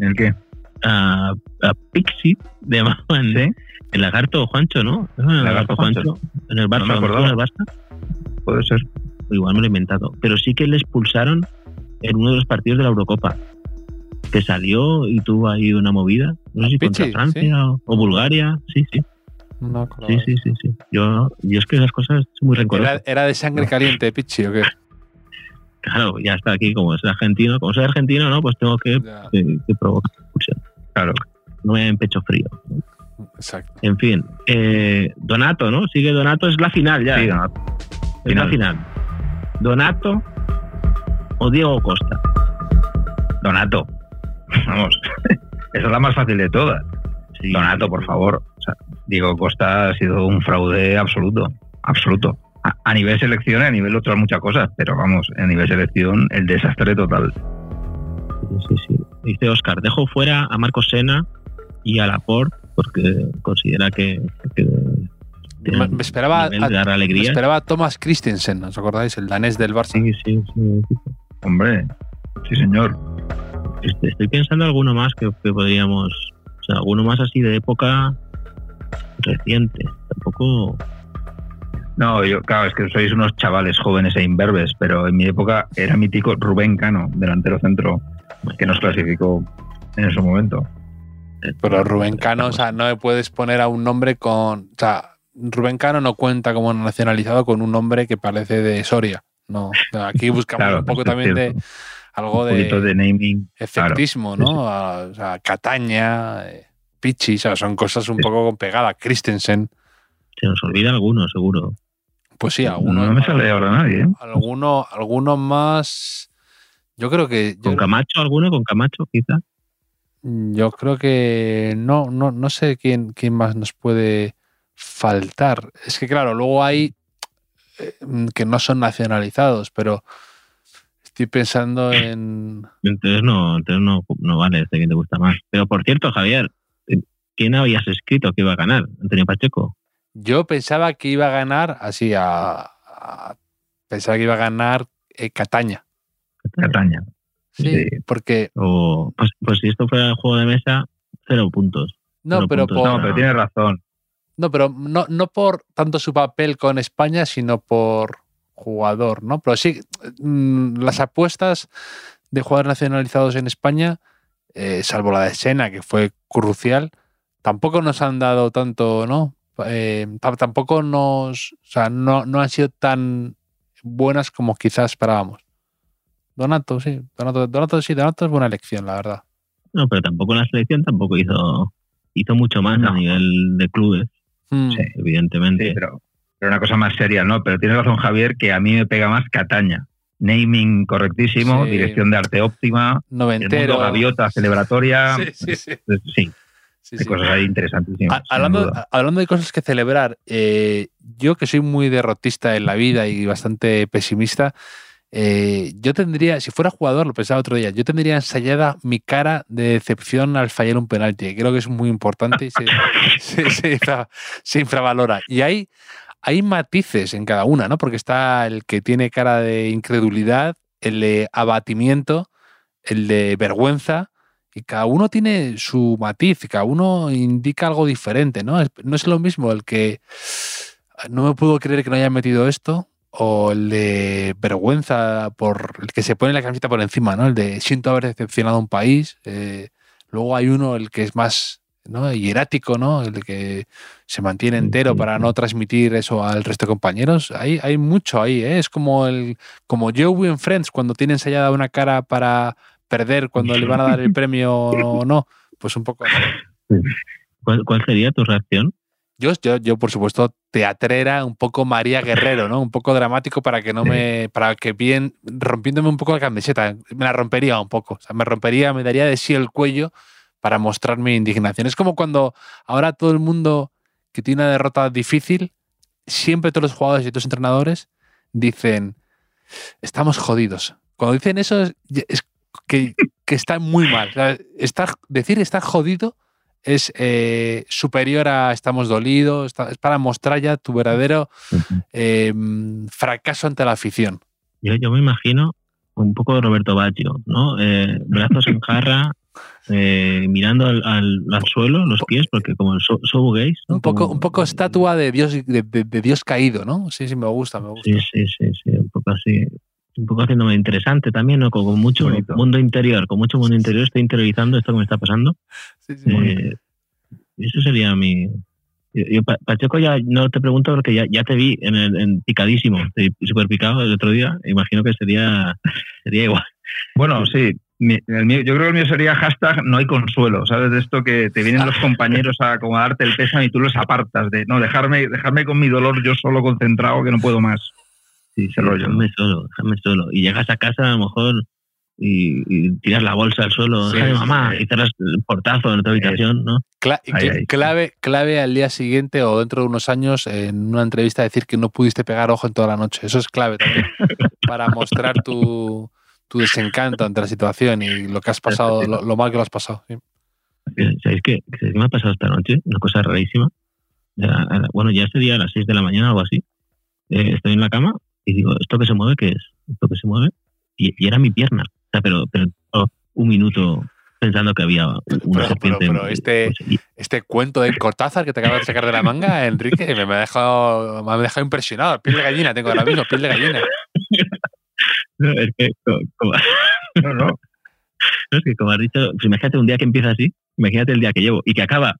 ¿El qué? A, a Pixie le llamaban ¿Sí? el lagarto Juancho, ¿no? ¿No era el Lagarto lagarto Juancho. En el Barça, No me en el Barça. Puede ser. Igual me lo he inventado. Pero sí que le expulsaron en uno de los partidos de la Eurocopa. Que salió y tuvo ahí una movida. No sé si contra Francia sí. o, o Bulgaria. Sí, sí. No acordaba. Sí, sí, sí, sí. Yo, yo es que esas cosas son muy rencoroso. Era, era de sangre caliente, Pichi, ¿o qué? Claro, ya está aquí, como es argentino. Como soy argentino, ¿no? Pues tengo que, que, que provocar expulsión. Claro. No me en pecho frío. exacto. En fin. eh, Donato, ¿no? Sigue Donato, es la final ya. Sí, no, es la final. final. Donato o Diego Costa. Donato. Vamos. Esa es la más fácil de todas. Sí. Donato, por favor. O sea, Diego Costa ha sido un fraude absoluto. Absoluto. A, a nivel selección y a nivel otras muchas cosas, pero vamos, a nivel selección, el desastre total. Sí, sí, sí. Dice Oscar, dejo fuera a Marcos Sena y a Laporte porque considera que, que Me, me esperaba, a, me esperaba a Thomas Christensen, ¿os acordáis? El danés del Barça. Sí, sí, sí. Hombre, sí señor. Estoy estoy pensando alguno más que, que podríamos, alguno más así de época reciente. Tampoco. No, yo, claro, es que sois unos chavales jóvenes e imberbes, pero en mi época era mítico Rubén Cano, delantero centro, que nos clasificó en ese momento. Pero Rubén Cano, o sea, no me puedes poner a un nombre con. O sea, Rubén Cano no cuenta como nacionalizado con un nombre que parece de Soria. No. O sea, aquí buscamos Claro, un poco también de. Algo de naming. efectismo, claro, ¿no? A- o sea, Cataña, eh, Pichi, o sea, son cosas un Sí. poco con pegada. Christensen, Se nos olvida alguno, seguro. pues sí, alguno, no me sale ahora nadie. ¿eh? alguno, alguno más. Yo creo que. Yo, ¿Con Camacho alguno? ¿Con Camacho, quizá? yo creo que no, no, no sé quién, quién más nos puede faltar. Es que, claro, luego hay eh, que no son nacionalizados, pero estoy pensando en. Entonces no, entonces no, no vale este que te gusta más. Pero por cierto, Javier, ¿quién habías escrito que iba a ganar? ¿Antonio Pacheco? Yo pensaba que iba a ganar así a. a- pensaba que iba a ganar eh, Cataña. Cataña. Sí, Sí. porque. O, pues, pues si esto fuera juego de mesa, cero puntos. No, Cero pero puntos. por, No, pero tienes razón. No, pero no, no por tanto su papel con España, sino por jugador, ¿no? Pero sí, mm, las apuestas de jugadores nacionalizados en España, eh, salvo la de Sena, que fue crucial, tampoco nos han dado tanto, ¿no? Eh, ta- tampoco nos. O sea, no, no han sido tan buenas como quizás esperábamos. Donato, sí. Donato, Donato, sí, Donato es buena elección, la verdad. No, pero tampoco la selección tampoco hizo, hizo mucho más No. a nivel de clubes, Mm, Sí. evidentemente. Sí, pero, pero una cosa más seria, ¿no? Pero tienes razón, Javier, que a mí me pega más Cataña. Naming correctísimo, Sí. dirección de arte óptima, el mundo gaviota celebratoria. Sí, sí, sí. sí, hay cosas ahí interesantísimas. Hablando, hablando de cosas que celebrar, eh, yo que soy muy derrotista en la vida y bastante pesimista, eh, yo tendría, si fuera jugador, lo pensaba otro día, yo tendría ensayada mi cara de decepción al fallar un penalti. Creo que es muy importante y se, se- se infra- se infravalora. Y hay, hay matices en cada una, ¿no? Porque está el que tiene cara de incredulidad, el de abatimiento, el de vergüenza, y cada uno tiene su matiz, cada uno indica algo diferente, ¿no? No es lo mismo el que no me puedo creer que no haya metido esto, o el de vergüenza por el que se pone la camiseta por encima, ¿no? El de siento haber decepcionado a un país. eh, luego hay uno, el que es más ¿no? hierático, ¿no? El de que se mantiene entero para no transmitir eso al resto de compañeros. Hay, hay mucho ahí, ¿eh? Es como el como Joey en Friends cuando tiene ensayada una cara para perder cuando le van a dar el premio o no. pues un poco. ¿Cuál, cuál sería tu reacción? Yo, yo, yo, por supuesto, teatrera, un poco María Guerrero, ¿no? Un poco dramático para que no me. para que bien. rompiéndome un poco la camiseta. Me la rompería un poco. O sea, me rompería, me daría de sí el cuello para mostrar mi indignación. Es como cuando ahora todo el mundo que tiene una derrota difícil, siempre todos los jugadores y todos los entrenadores dicen, estamos jodidos. Cuando dicen eso es, es que, que está muy mal. O sea, estar, decir estar jodido es eh, superior a estamos dolidos, está- es para mostrar ya tu verdadero eh, fracaso ante la afición. Yo, yo me imagino un poco de Roberto Baggio, ¿no? Eh, brazos en jarra, eh, mirando al, al- al suelo, los pies, porque como el so, so gays, ¿no? Un poco, Como- un poco estatua de Dios, de, de- de Dios caído, ¿no? Sí, sí, me gusta, me gusta. Sí, sí, sí, sí, un poco así. Un poco haciéndome interesante también, ¿no? Con, con mucho Bonito. mundo interior, con mucho mundo interior, estoy interiorizando esto que me está pasando. Sí, sí. Eh, eso sería mi. yo- yo, Pa- Pacheco, ya no te pregunto porque ya, ya te vi en, el, en picadísimo, súper picado el otro día. Imagino que sería, sería igual. Bueno, sí. Mi- el mío- yo creo que el mío sería hashtag no hay consuelo, ¿sabes? De esto que te vienen los compañeros a acomodarte el pésame y tú los apartas, de no, dejarme, dejarme con mi dolor yo solo concentrado que no puedo más. Sí. Déjame solo, déjame solo. Y llegas a casa a lo mejor y, y tiras la bolsa al suelo, Sí, déjame, sí, mamá, sí. y cerras el portazo en tu habitación, ¿no? Cla- Ahí, cl- ahí. clave, clave al día siguiente o dentro de unos años en una entrevista decir que no pudiste pegar ojo en toda la noche. Eso es clave también para mostrar tu, tu desencanto ante la situación y lo que has pasado, lo, lo mal que lo has pasado. sí. Eh, ¿Sabéis qué? ¿Sabéis qué me ha pasado esta noche? Una cosa rarísima. Ya, bueno, ya sería a las 6 de la mañana algo así. Eh, estoy en la cama y digo, ¿esto que se mueve qué es? ¿Esto que se mueve? Y, y era mi pierna. O sea, pero, pero oh, un minuto pensando que había una Pero- serpiente. pero- pero este- Este cuento de Cortázar que te acabas de sacar de la manga, Enrique, me, me ha dejado, me ha dejado impresionado. Piel de gallina tengo ahora mismo, piel de gallina. no, es que, co- como, No, no. no, es que como has dicho, pues imagínate un día que empieza así, imagínate el día que llevo y que acaba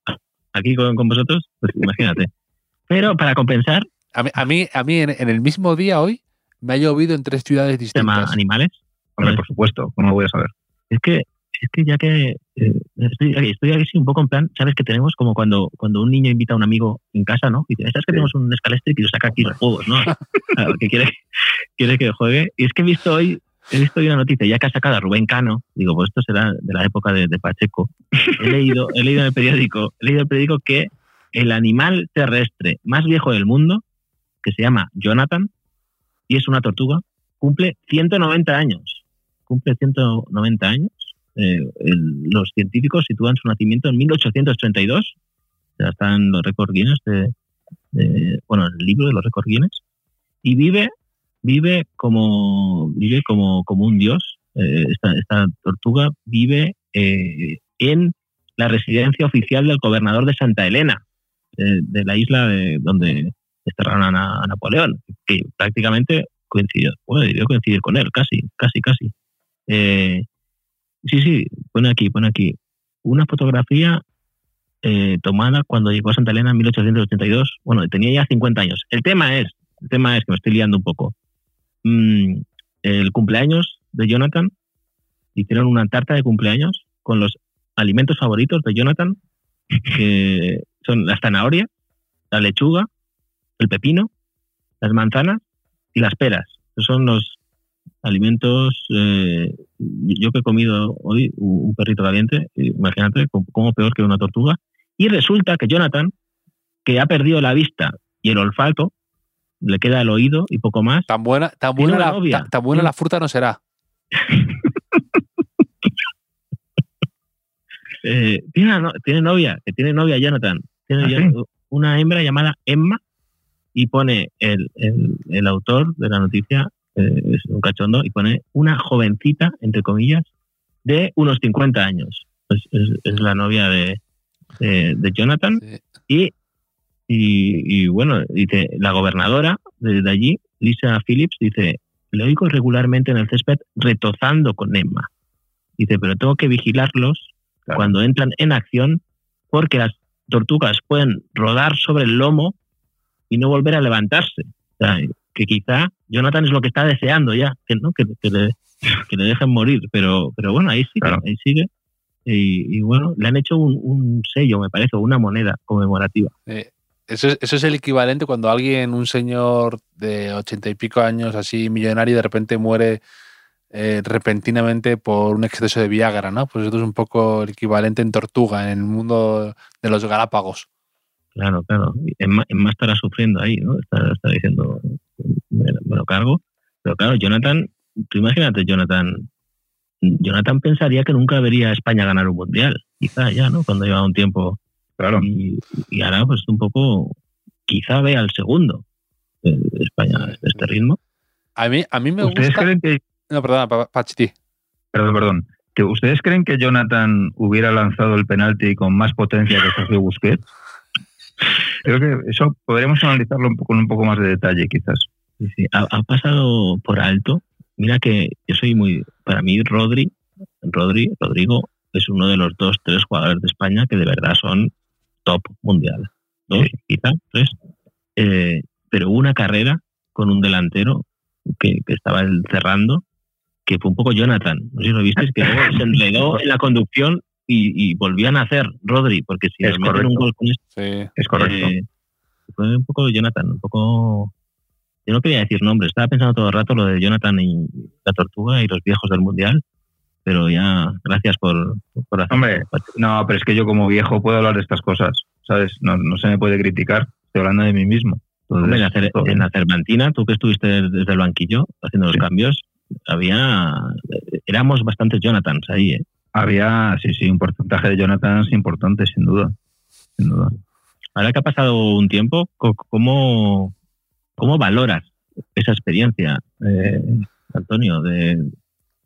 aquí con, con vosotros, pues imagínate. Pero para compensar, A mí, a mí, a mí en, en el mismo día hoy me ha llovido en tres ciudades tema distintas. animales, Hombre, por supuesto, ¿cómo lo voy a saber? Es que, es que ya que eh, estoy, aquí- estoy aquí sí, un poco en plan, sabes que tenemos como cuando, cuando un niño invita a un amigo en casa, ¿no? Y dice, ¿sabes que Sí. tenemos un escalestric y lo saca aquí los juegos, ¿no? Claro, que quiere, quiere que juegue. Y es que he visto hoy, he visto hoy una noticia, ya que ha sacado a Rubén Cano, digo, pues esto será de la época de, de Pacheco. He leído, he leído en el periódico, he leído en el periódico que el animal terrestre más viejo del mundo, que se llama Jonathan, y es una tortuga, cumple 190 años. Cumple 190 años. Eh, el- los científicos sitúan su nacimiento en 1832. Ya están los récords Guinness de, de- bueno, el libro de los récords Guinness. Y vive, vive como, vive como, como un dios. Eh, esta, esta tortuga vive eh, en la residencia oficial del gobernador de Santa Elena, eh, de la isla de, donde desterraron a, a Napoleón, que prácticamente coincidió, bueno, debió coincidir con él, casi, casi, casi. Eh, sí, sí, pone aquí, pone aquí. Una fotografía eh, tomada cuando llegó a Santa Elena en 1882. Bueno, tenía ya 50 años. El tema es, el tema es que me estoy liando un poco. Mm, el cumpleaños de Jonathan, hicieron una tarta de cumpleaños con los alimentos favoritos de Jonathan, que son la zanahoria, la lechuga, el pepino, las manzanas y las peras. Esos son los alimentos. eh, yo que he comido hoy un perrito caliente, imagínate como- como peor que una tortuga. Y resulta que Jonathan, que ha perdido la vista y el olfato, le queda el oído y poco más. Tan buena, tan buena, la, novia. tan, tan buena la fruta no será. Eh, tiene, no- tiene novia, que tiene novia Jonathan. Tiene ¿Ah, sí? una hembra llamada Emma y pone el, el- el autor de la noticia, eh, es un cachondo, y pone una jovencita, entre comillas, de unos 50 años. Es, es- es la novia de, de- de Jonathan. Sí. Y, y, y, bueno, dice, la gobernadora de, de allí, Lisa Phillips, dice, le oigo regularmente en el césped retozando con Emma. Dice, pero tengo que vigilarlos Claro. cuando entran en acción porque las tortugas pueden rodar sobre el lomo y no volver a levantarse. O sea, que quizá Jonathan es lo que está deseando ya, que no que, que le, que le dejen morir, pero, pero bueno, ahí sigue, Claro. ahí sigue. Y, y bueno, le han hecho un, un sello, me parece, o una moneda conmemorativa. Eh, eso, es, eso es el equivalente cuando alguien, un señor de ochenta y pico años, así millonario, de repente muere eh, repentinamente por un exceso de Viagra, ¿no? Pues esto es un poco el equivalente en Tortuga, en el mundo de los Galápagos. Claro, claro. Es más, es más estará sufriendo ahí, ¿no? Está diciendo, me, lo cargo. Pero claro, Jonathan, tú imagínate, Jonathan. Jonathan pensaría que nunca vería a España ganar un mundial, quizá ya, ¿no? Cuando lleva un tiempo. Claro. Y, y ahora, pues un poco, quizá vea el segundo de España a este ritmo. A mí, a mí me ¿Ustedes gusta. creen que, No, perdona, Pa- Pachiti. perdón, perdón, que ustedes creen que Jonathan hubiera lanzado el penalti con más potencia que Sergio Busquets? Creo que eso podríamos analizarlo un poco, con un poco más de detalle, quizás. Sí, sí. Ha, ha pasado por alto. Mira que yo soy muy. Para mí, Rodri, Rodri, Rodrigo, es uno de los dos, tres jugadores de España que de verdad son top mundial. Dos, quizá, tres. Eh, pero hubo una carrera con un delantero que, que estaba cerrando, que fue un poco Jonathan. No sé si lo visteis, que luego se enredó en la conducción y, y volvían a hacer Rodri, porque si Es nos meten un gol con esto, Sí. Es correcto. eh, fue un poco Jonathan, un poco. Yo no quería decir nombres, estaba pensando todo el rato lo de Jonathan y la tortuga y los viejos del mundial, pero ya, gracias por, por hacer. Hombre, no, pero es que yo como viejo puedo hablar de estas cosas, ¿sabes? No, no se me puede criticar, estoy hablando de mí mismo. Entonces, Hombre, en, la, Cervantina, tú que estuviste desde el banquillo haciendo los Sí. cambios, había. Éramos bastantes Jonathans ahí, ¿eh? Había, sí, sí, un porcentaje de Jonathan importante, sin duda. Sin duda. Ahora que ha pasado un tiempo, ¿cómo, cómo valoras esa experiencia, eh, Antonio, de,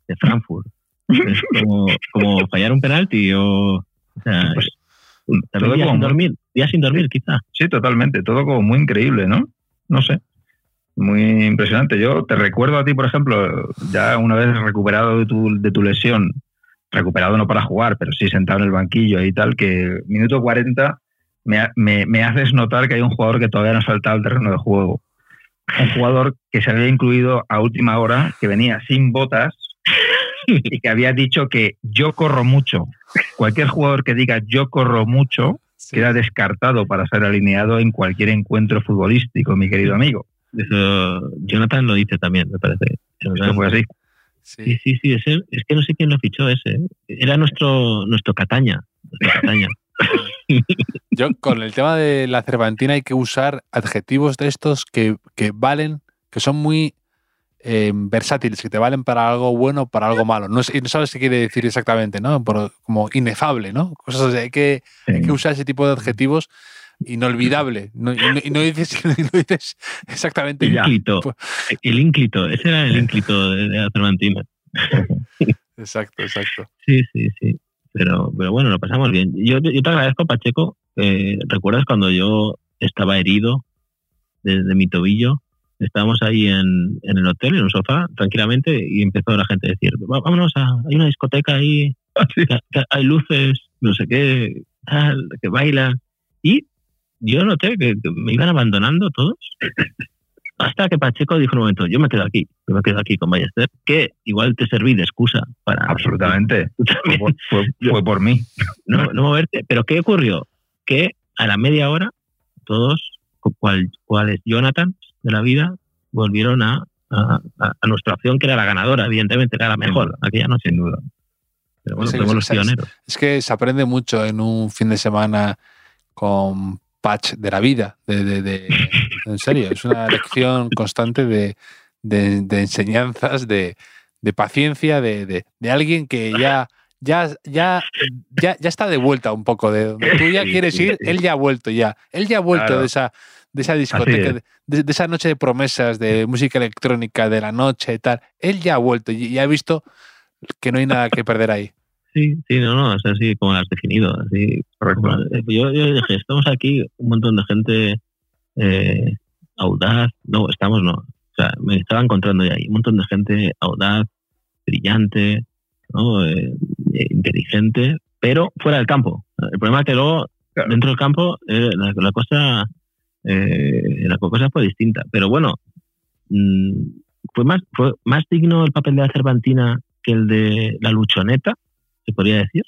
de Frankfurt? ¿Es como, como fallar un penalti o, o sea, Pues, todo como sin dormir, días sin dormir quizá. Sí, totalmente. Todo como muy increíble, ¿no? No sé. Muy impresionante. Yo te recuerdo a ti, por ejemplo, ya una vez recuperado de tu, de tu lesión, recuperado no para jugar, pero sí sentado en el banquillo y tal, que minuto 40 me, me, me haces notar que hay un jugador que todavía no ha saltado al terreno de juego. Un jugador que se había incluido a última hora, que venía sin botas y que había dicho que yo corro mucho. Cualquier jugador que diga yo corro mucho Sí. queda descartado para ser alineado en cualquier encuentro futbolístico, mi querido amigo. Eso, Jonathan lo dice también, me parece. Esto fue así. Sí, Sí. sí, sí, es, que no sé quién lo fichó ese. ¿eh? Era nuestro, nuestro Cataña. nuestro Cataña. Yo con el tema de la Cervantina hay que usar adjetivos de estos que, que valen, que son muy eh, versátiles, que te valen para algo bueno o para algo malo. No, no sabes qué quiere decir exactamente, ¿no? Por- como inefable, ¿no? Cosas así. Hay que, hay que usar ese tipo de adjetivos inolvidable. No, y, no, y no dices, no dices exactamente ya. ínclito. Pues- El ínclito. Ese era el ínclito de la Cervantina. Exacto, exacto. Sí, sí, sí. Pero, pero bueno, lo pasamos bien. Yo, yo te agradezco, Pacheco. eh, ¿Recuerdas cuando yo estaba herido desde mi tobillo? Estábamos ahí en, en el hotel, en un sofá, tranquilamente, y empezó la gente a decir, "Va- vámonos a, hay una discoteca ahí, que hay luces, no sé qué, tal, que bailan. Y yo noté que, que me iban abandonando todos. Hasta que Pacheco dijo en un momento, yo me quedo aquí, yo me quedo aquí con Ballester, que igual te serví de excusa para Absolutamente. Fue, fue- fue por mí. no, no moverte. Pero ¿qué ocurrió? Que a la media hora, todos, cu- cual, cuales Jonathan de la vida, volvieron a, a, a- a nuestra opción, que era la ganadora, evidentemente, era la mejor, aquella noche. Sin duda. Pero bueno, Sí, los pioneros. Es que se aprende mucho en un fin de semana con patch de la vida. De, de- de- en serio, es una lección constante de, de- enseñanzas, de, de paciencia, de, de- de alguien que ya, ya, ya, ya, ya está de vuelta un poco. De donde tú ya quieres ir, él ya ha vuelto ya. Él ya ha vuelto Claro. de esa de esa discoteca, es. de, de esa noche de promesas, de música electrónica, de la noche y tal. Él ya ha vuelto y y ha visto que no hay nada que perder ahí. Sí, sí, no, no, es así como lo has definido. Así. Eh, Yo, yo dije, estamos aquí un montón de gente eh, audaz. No, estamos no. O sea, me estaba encontrando ya ahí un montón de gente audaz, brillante, ¿no? Eh, eh, inteligente, pero fuera del campo. El problema es que luego, Claro. dentro del campo, eh, la, la cosa la cosa fue distinta. Pero bueno, mm, fue más, fue más digno el papel de la Cervantina que el de la luchoneta, se podría decir.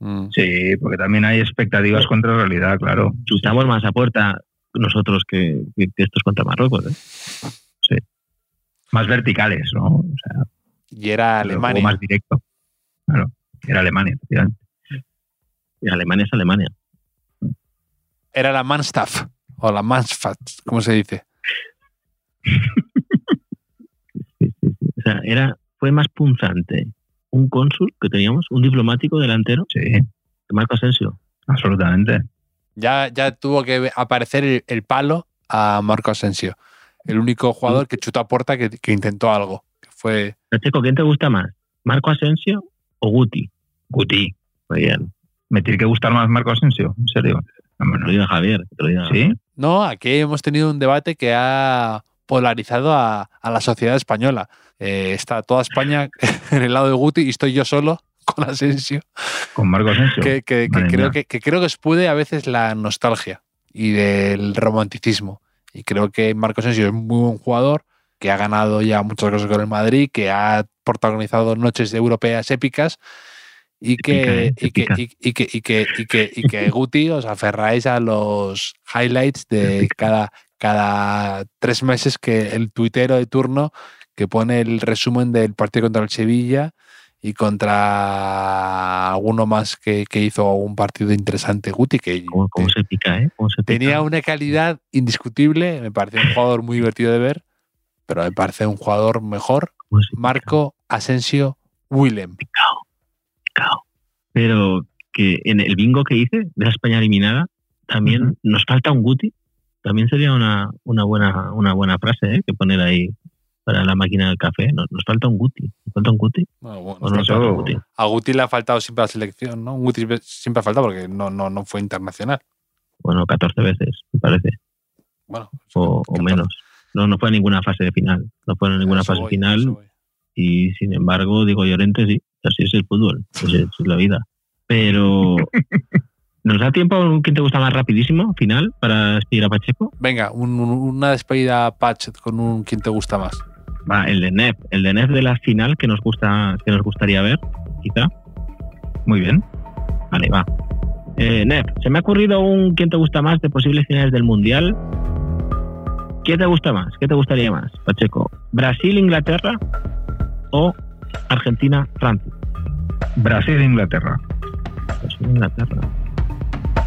Mm. Sí, porque también hay expectativas contra realidad, claro. Chutamos más a puerta nosotros que, estos contra Marruecos. ¿eh? Más verticales, ¿no? O sea, Y era Alemania. más directo. Claro, era Alemania, efectivamente. Y Alemania es Alemania. Era la Manstaff. O la Mansfat, ¿cómo se dice? Sí, sí, sí. O sea, era, fue más punzante un cónsul que teníamos, un diplomático delantero, Sí, Marco Asensio. absolutamente. Ya, ya tuvo que aparecer el, el palo a Marco Asensio. El único jugador que chutó a puerta que, que intentó algo. Que fue. ¿quién te gusta más? ¿Marco Asensio o Guti? Guti. Muy bien. ¿Me tiene que gustar más Marco Asensio? ¿En serio? Te lo diga Javier. Te lo diga. ¿Sí? No, aquí hemos tenido un debate que ha polarizado a, a la sociedad española. Eh, está toda España en el lado de Guti y estoy yo solo con Asensio. ¿Con Marco Asensio? que, que- que creo que, que creo que expude a veces la nostalgia y del romanticismo. Y creo que Marcos Asensio es muy buen jugador, que ha ganado ya muchas cosas con el Madrid, que ha protagonizado noches europeas épicas y que, y que, Guti os aferráis a los highlights de cada, cada tres meses que el tuitero de turno que pone el resumen del partido contra el Sevilla y contra alguno más que, que hizo un partido interesante, Guti, que ¿Cómo, cómo te- se pica, eh? ¿Cómo se pica? tenía una calidad indiscutible, me parece un jugador muy divertido de ver, pero me parece un jugador mejor. Marco Asensio Willem. Picao, picao. Pero que en el bingo que hice de la España eliminada, también nos falta un Guti. También sería una, una, buena, una buena frase ¿eh? que poner ahí para la máquina del café. Nos, nos falta un Guti. ¿Nos falta un Guti? Bueno, bueno, ¿O no nos eso- falta un Guti? a Guti le ha faltado siempre la selección, ¿no? Guti siempre ha faltado porque no, no, no fue internacional. Bueno, 14 veces, me parece. Bueno, O, o 14. menos. No, no fue a ninguna fase de final. No fue a ninguna Eso fase voy, final. y sin embargo, digo Llorente, sí, así es el fútbol, así es la vida. Pero, ¿nos da tiempo a un quién te gusta más rapidísimo, final, para despedir a Pacheco? Venga, un- un- una despedida patch con un quien te gusta más. Va, el de Nef, el de Nef de la final que nos gusta, que nos gustaría ver, quizá. Muy bien. Vale, va. Eh, Nef, se me ha ocurrido un quién te gusta más de posibles finales del Mundial. ¿Qué te gusta más? ¿Qué te gustaría más, Pacheco? ¿Brasil, Inglaterra o Argentina, Francia? Brasil e Inglaterra. Brasil, Inglaterra.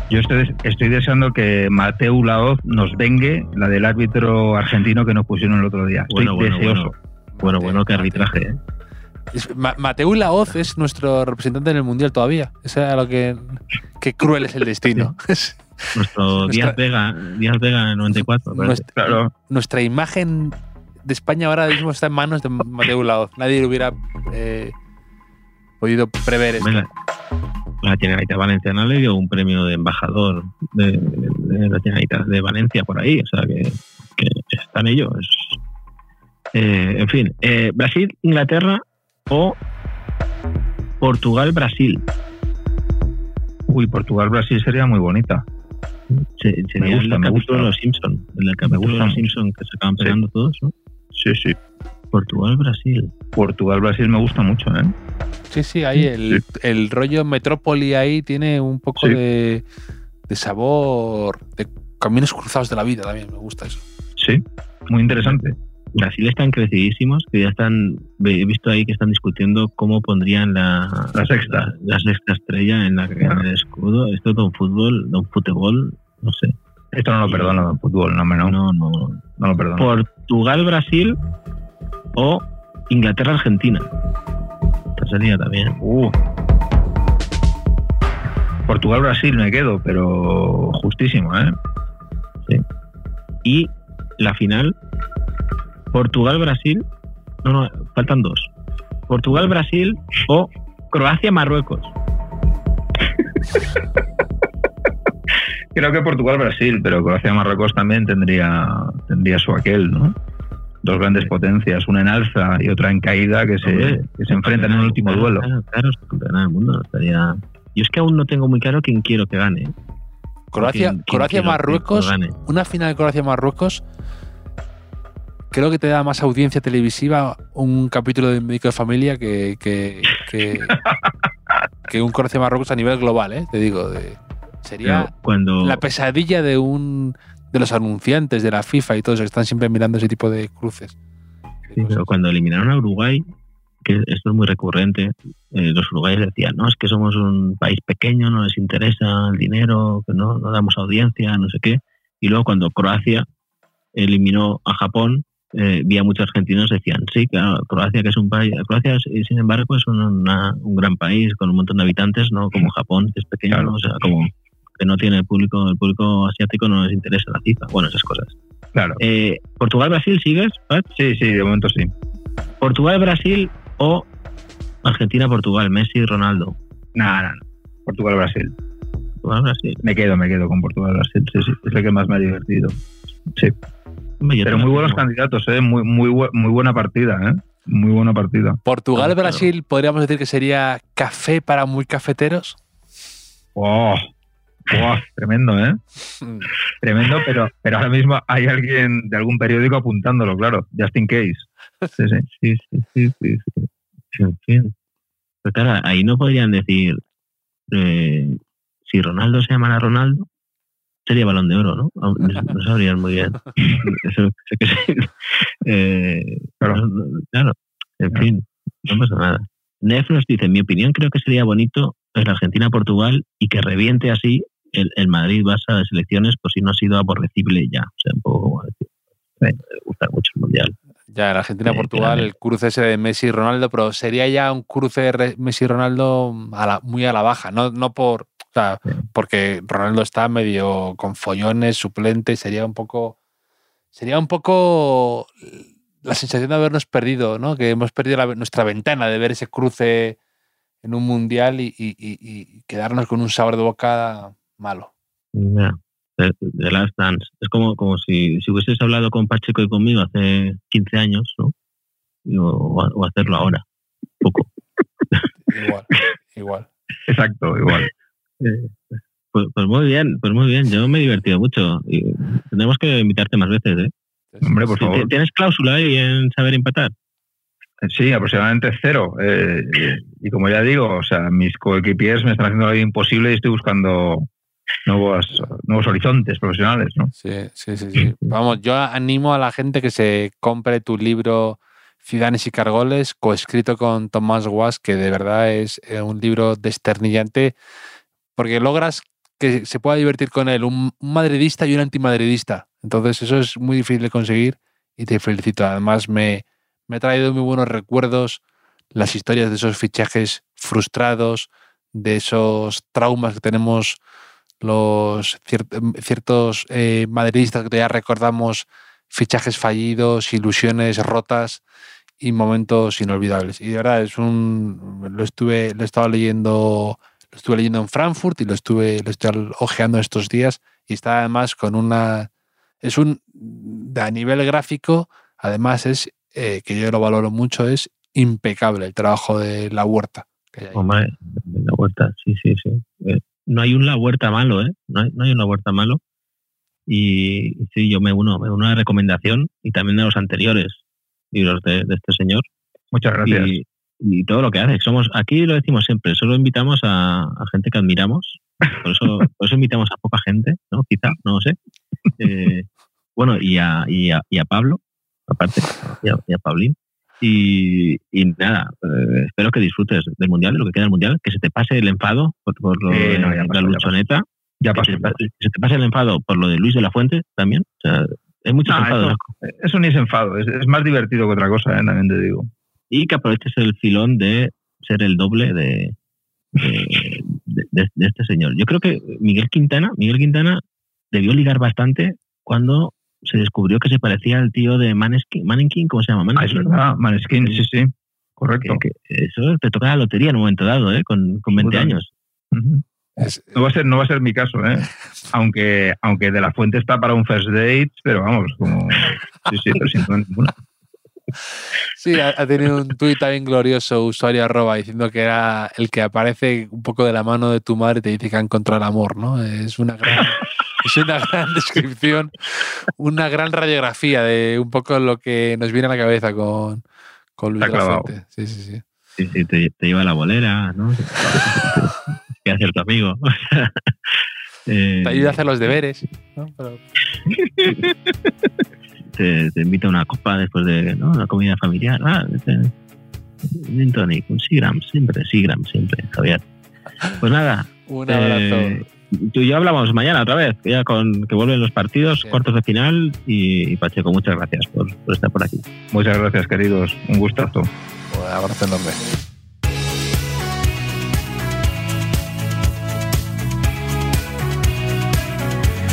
Yo estoy, estoy deseando que Mateu Laoz nos vengue la del árbitro argentino que nos pusieron el otro día. Estoy Bueno, bueno, deseoso. bueno. Bueno, bueno, qué arbitraje, ¿eh? Mateu Laoz es nuestro representante en el Mundial todavía. Es lo que... Qué cruel es el destino. Es Nuestro Díaz Vega, Díaz Vega 94. parece. nuestra, Claro. nuestra imagen de España ahora mismo está en manos de Mateu Laoz. Nadie lo hubiera eh, podido prever esto. Venga, La Generalitat Valenciana le dio un premio de embajador de, de la Generalitat de Valencia por ahí, o sea que, que están ellos. Eh, en fin, eh, Brasil, Inglaterra o Portugal, Brasil. Uy, Portugal-Brasil sería muy bonita. Se- Sería gusta, el me capítulo gusta. de los Simpson, el capítulo gusta de los mucho. Simpson que se acaban Sí. pegando todos, ¿no? Sí, sí. Portugal, Brasil. Portugal-Brasil me gusta mucho, ¿eh? Sí, sí, ahí el, el rollo Metrópoli ahí tiene un poco Sí. de, de sabor, de caminos cruzados de la vida también. Me gusta eso. Sí, muy interesante. Brasil están crecidísimos, que ya están, he visto ahí que están discutiendo cómo pondrían la, La sexta. la, la sexta estrella en, la, en el escudo. Esto es un fútbol, un fútbol, no sé. Esto no lo perdono en fútbol, no, no, no, No, no. lo perdono. Portugal, Brasil o Inglaterra, Argentina. Esta sería también. Uh. Portugal-Brasil me quedo, pero justísimo, ¿eh? Y la final, Portugal-Brasil. No, no, faltan dos. Portugal-Brasil o Croacia-Marruecos. Creo que Portugal-Brasil, pero Croacia-Marruecos también tendría, tendría su aquel, ¿no? Dos grandes potencias, una en alza y otra en caída, que se, que se enfrentan en el último Claro, duelo. Claro, claro, es campeona del mundo. Estaría... Yo es que aún no tengo muy claro quién quiero que gane. Croacia, ¿Quién- quién Croacia que Marruecos, gane? una final de Croacia Marruecos. Creo que te da más audiencia televisiva un capítulo de Médico de Familia que, que, que, que un Croacia-Marruecos a nivel global, ¿eh? te digo. De, sería cuando la pesadilla de un de los anunciantes de la FIFA y todos que están siempre mirando ese tipo de cruces. Sí, pero cuando eliminaron a Uruguay, que esto es muy recurrente, eh, los uruguayos decían, no, es que somos un país pequeño, no les interesa el dinero, que no, no damos audiencia, no sé qué. Y luego cuando Croacia eliminó a Japón, eh, vi a muchos argentinos decían, sí, claro, Croacia que es un país, Croacia sin embargo es una- un gran país con un montón de habitantes, no como Japón, que es pequeño, Claro. ¿no? o sea, como que no tiene el público, el público asiático no les interesa la FIFA, bueno, esas cosas. Claro. Eh, Portugal-Brasil, ¿sigues? Pat? Sí, sí, de momento sí. Portugal-Brasil o Argentina-Portugal, Messi-Ronaldo. Nada, nada. Portugal-Brasil. Portugal-Brasil. Me quedo, me quedo con Portugal-Brasil. Sí, sí. Es el que más me ha divertido. Sí. Yo Pero muy buenos candidatos, ¿eh? Muy, muy, muy buena partida, ¿eh? Muy buena partida. Portugal-Brasil, podríamos decir que sería café para muy cafeteros. ¡Oh! Tremendo, ¿eh? Tremendo, pero, pero ahora mismo hay alguien de algún periódico apuntándolo, claro. Just in case. Sí, sí. Sí, sí, sí, sí, sí. En fin. Pero claro, ahí no podrían decir eh, si Ronaldo se llamara Ronaldo, sería balón de oro, ¿no? Aún No, sabrían muy bien. Eso, sé que sí. Eh, Claro. claro, en Claro. fin, no pasa nada. Nef nos dice, en mi opinión creo que sería bonito en Argentina-Portugal y que reviente así el, el Madrid-Barça de selecciones por si no ha sido aborrecible ya. O sea, un poco como decir, me gusta mucho el Mundial. Ya, en Argentina-Portugal, claramente. el cruce ese de Messi y Ronaldo, pero sería ya un cruce Messi-Ronaldo a la- muy a la baja, no, no por. O sea, Sí. porque Ronaldo está medio con follones, suplente, sería un poco. Sería un poco la sensación de habernos perdido, ¿no? Que hemos perdido la- nuestra ventana de ver ese cruce en un mundial y, y- y- y quedarnos con un sabor de boca malo. Ya, The, The Last Dance. Es como, como si, si hubieses hablado con Pacheco y conmigo hace 15 años, ¿no? O, o hacerlo ahora. Un poco. Igual, igual. Exacto, igual. Pues, pues muy bien, pues muy bien. Yo me he divertido mucho. Y tendremos que invitarte más veces, ¿eh? Hombre, por favor. ¿Tienes cláusula ahí en saber empatar? Sí, aproximadamente cero. Eh, y como ya digo, o sea, mis coequipiers me están haciendo la vida imposible y estoy buscando nuevos, nuevos horizontes profesionales, ¿no? Sí, sí, sí, sí. Vamos, yo animo a la gente que se compre tu libro Ciudadanos y Cargoles, coescrito con Tomás Guas, que de verdad es eh, un libro desternillante, porque logras que se pueda divertir con él un, un madridista y un antimadridista. Entonces, eso es muy difícil de conseguir y te felicito. Además, me, me ha traído muy buenos recuerdos las historias de esos fichajes frustrados, de esos traumas que tenemos los cier- ciertos eh, madridistas que todavía recordamos fichajes fallidos, ilusiones rotas y momentos inolvidables. Y de verdad es un lo estuve lo he estado leyendo lo estuve leyendo en Frankfurt y lo estuve lo estoy ojeando estos días y está además con una es un a nivel gráfico además es eh, que yo lo valoro mucho es impecable el trabajo de la huerta que la huerta, sí, sí, sí. No hay un la huerta malo, ¿eh? No hay, no hay una huerta malo. Y y sí, yo me uno, me uno a la recomendación y también de los anteriores libros de, de este señor. Muchas gracias. Y, y todo lo que hace. Somos, aquí lo decimos siempre, solo invitamos a, a gente que admiramos. Por eso, por eso invitamos a poca gente, ¿no? Quizá, no lo sé. Eh, bueno, y a, y, a, y a Pablo, aparte, y a, y a Paulín. Y, y nada, eh, espero que disfrutes del Mundial, de lo que queda del Mundial, que se te pase el enfado por, por lo de no, la pasó, luchoneta, ya que pasó. se, te pase el enfado por lo de Luis de la Fuente también. O sea, hay muchos No, enfados. eso- Eso ni es enfado, es, es más divertido que otra cosa, ¿eh? también te digo. y que aproveches el filón de ser el doble de, de, de- de este señor. Yo creo que Miguel Quintana, Miguel Quintana debió ligar bastante cuando se descubrió que se parecía al tío de Maneskin, Maneskin ¿cómo se llama? Ah, es Maneskin. verdad, Maneskin, sí, sí. Correcto. Que- que eso te toca la lotería en un momento dado, ¿eh? con, con 20 Totalmente. años. No va a ser, no va a ser mi caso, ¿eh? Aunque, aunque de la fuente está para un first date, pero vamos, como. Sí, sí, pero sin duda ninguna. Sí, ha, ha tenido un tuit también glorioso, usuario arroba, diciendo que era el que aparece un poco de la mano de tu madre y te dice que ha encontrado el amor, ¿no? Es una gran, es una gran descripción, una gran radiografía de un poco lo que nos viene a la cabeza con, con Luis de la. Fuente. Sí, sí, sí. Sí, sí, te, te lleva la bolera, ¿no? que hacer tu amigo. Eh, Te ayuda a hacer los deberes. ¿no? Pero- te, te invita a una copa después de ¿no? una comida familiar. Ah, este, tonic, un Seagram, siempre, Seagram, siempre, Javier. Pues nada, Un abrazo. eh, tú y yo hablamos mañana otra vez, ya con que vuelven los partidos, Sí. cuartos de final y, y Pacheco, muchas gracias por, por estar por aquí. Muchas gracias, queridos. Un gustazo. Un abrazo enorme.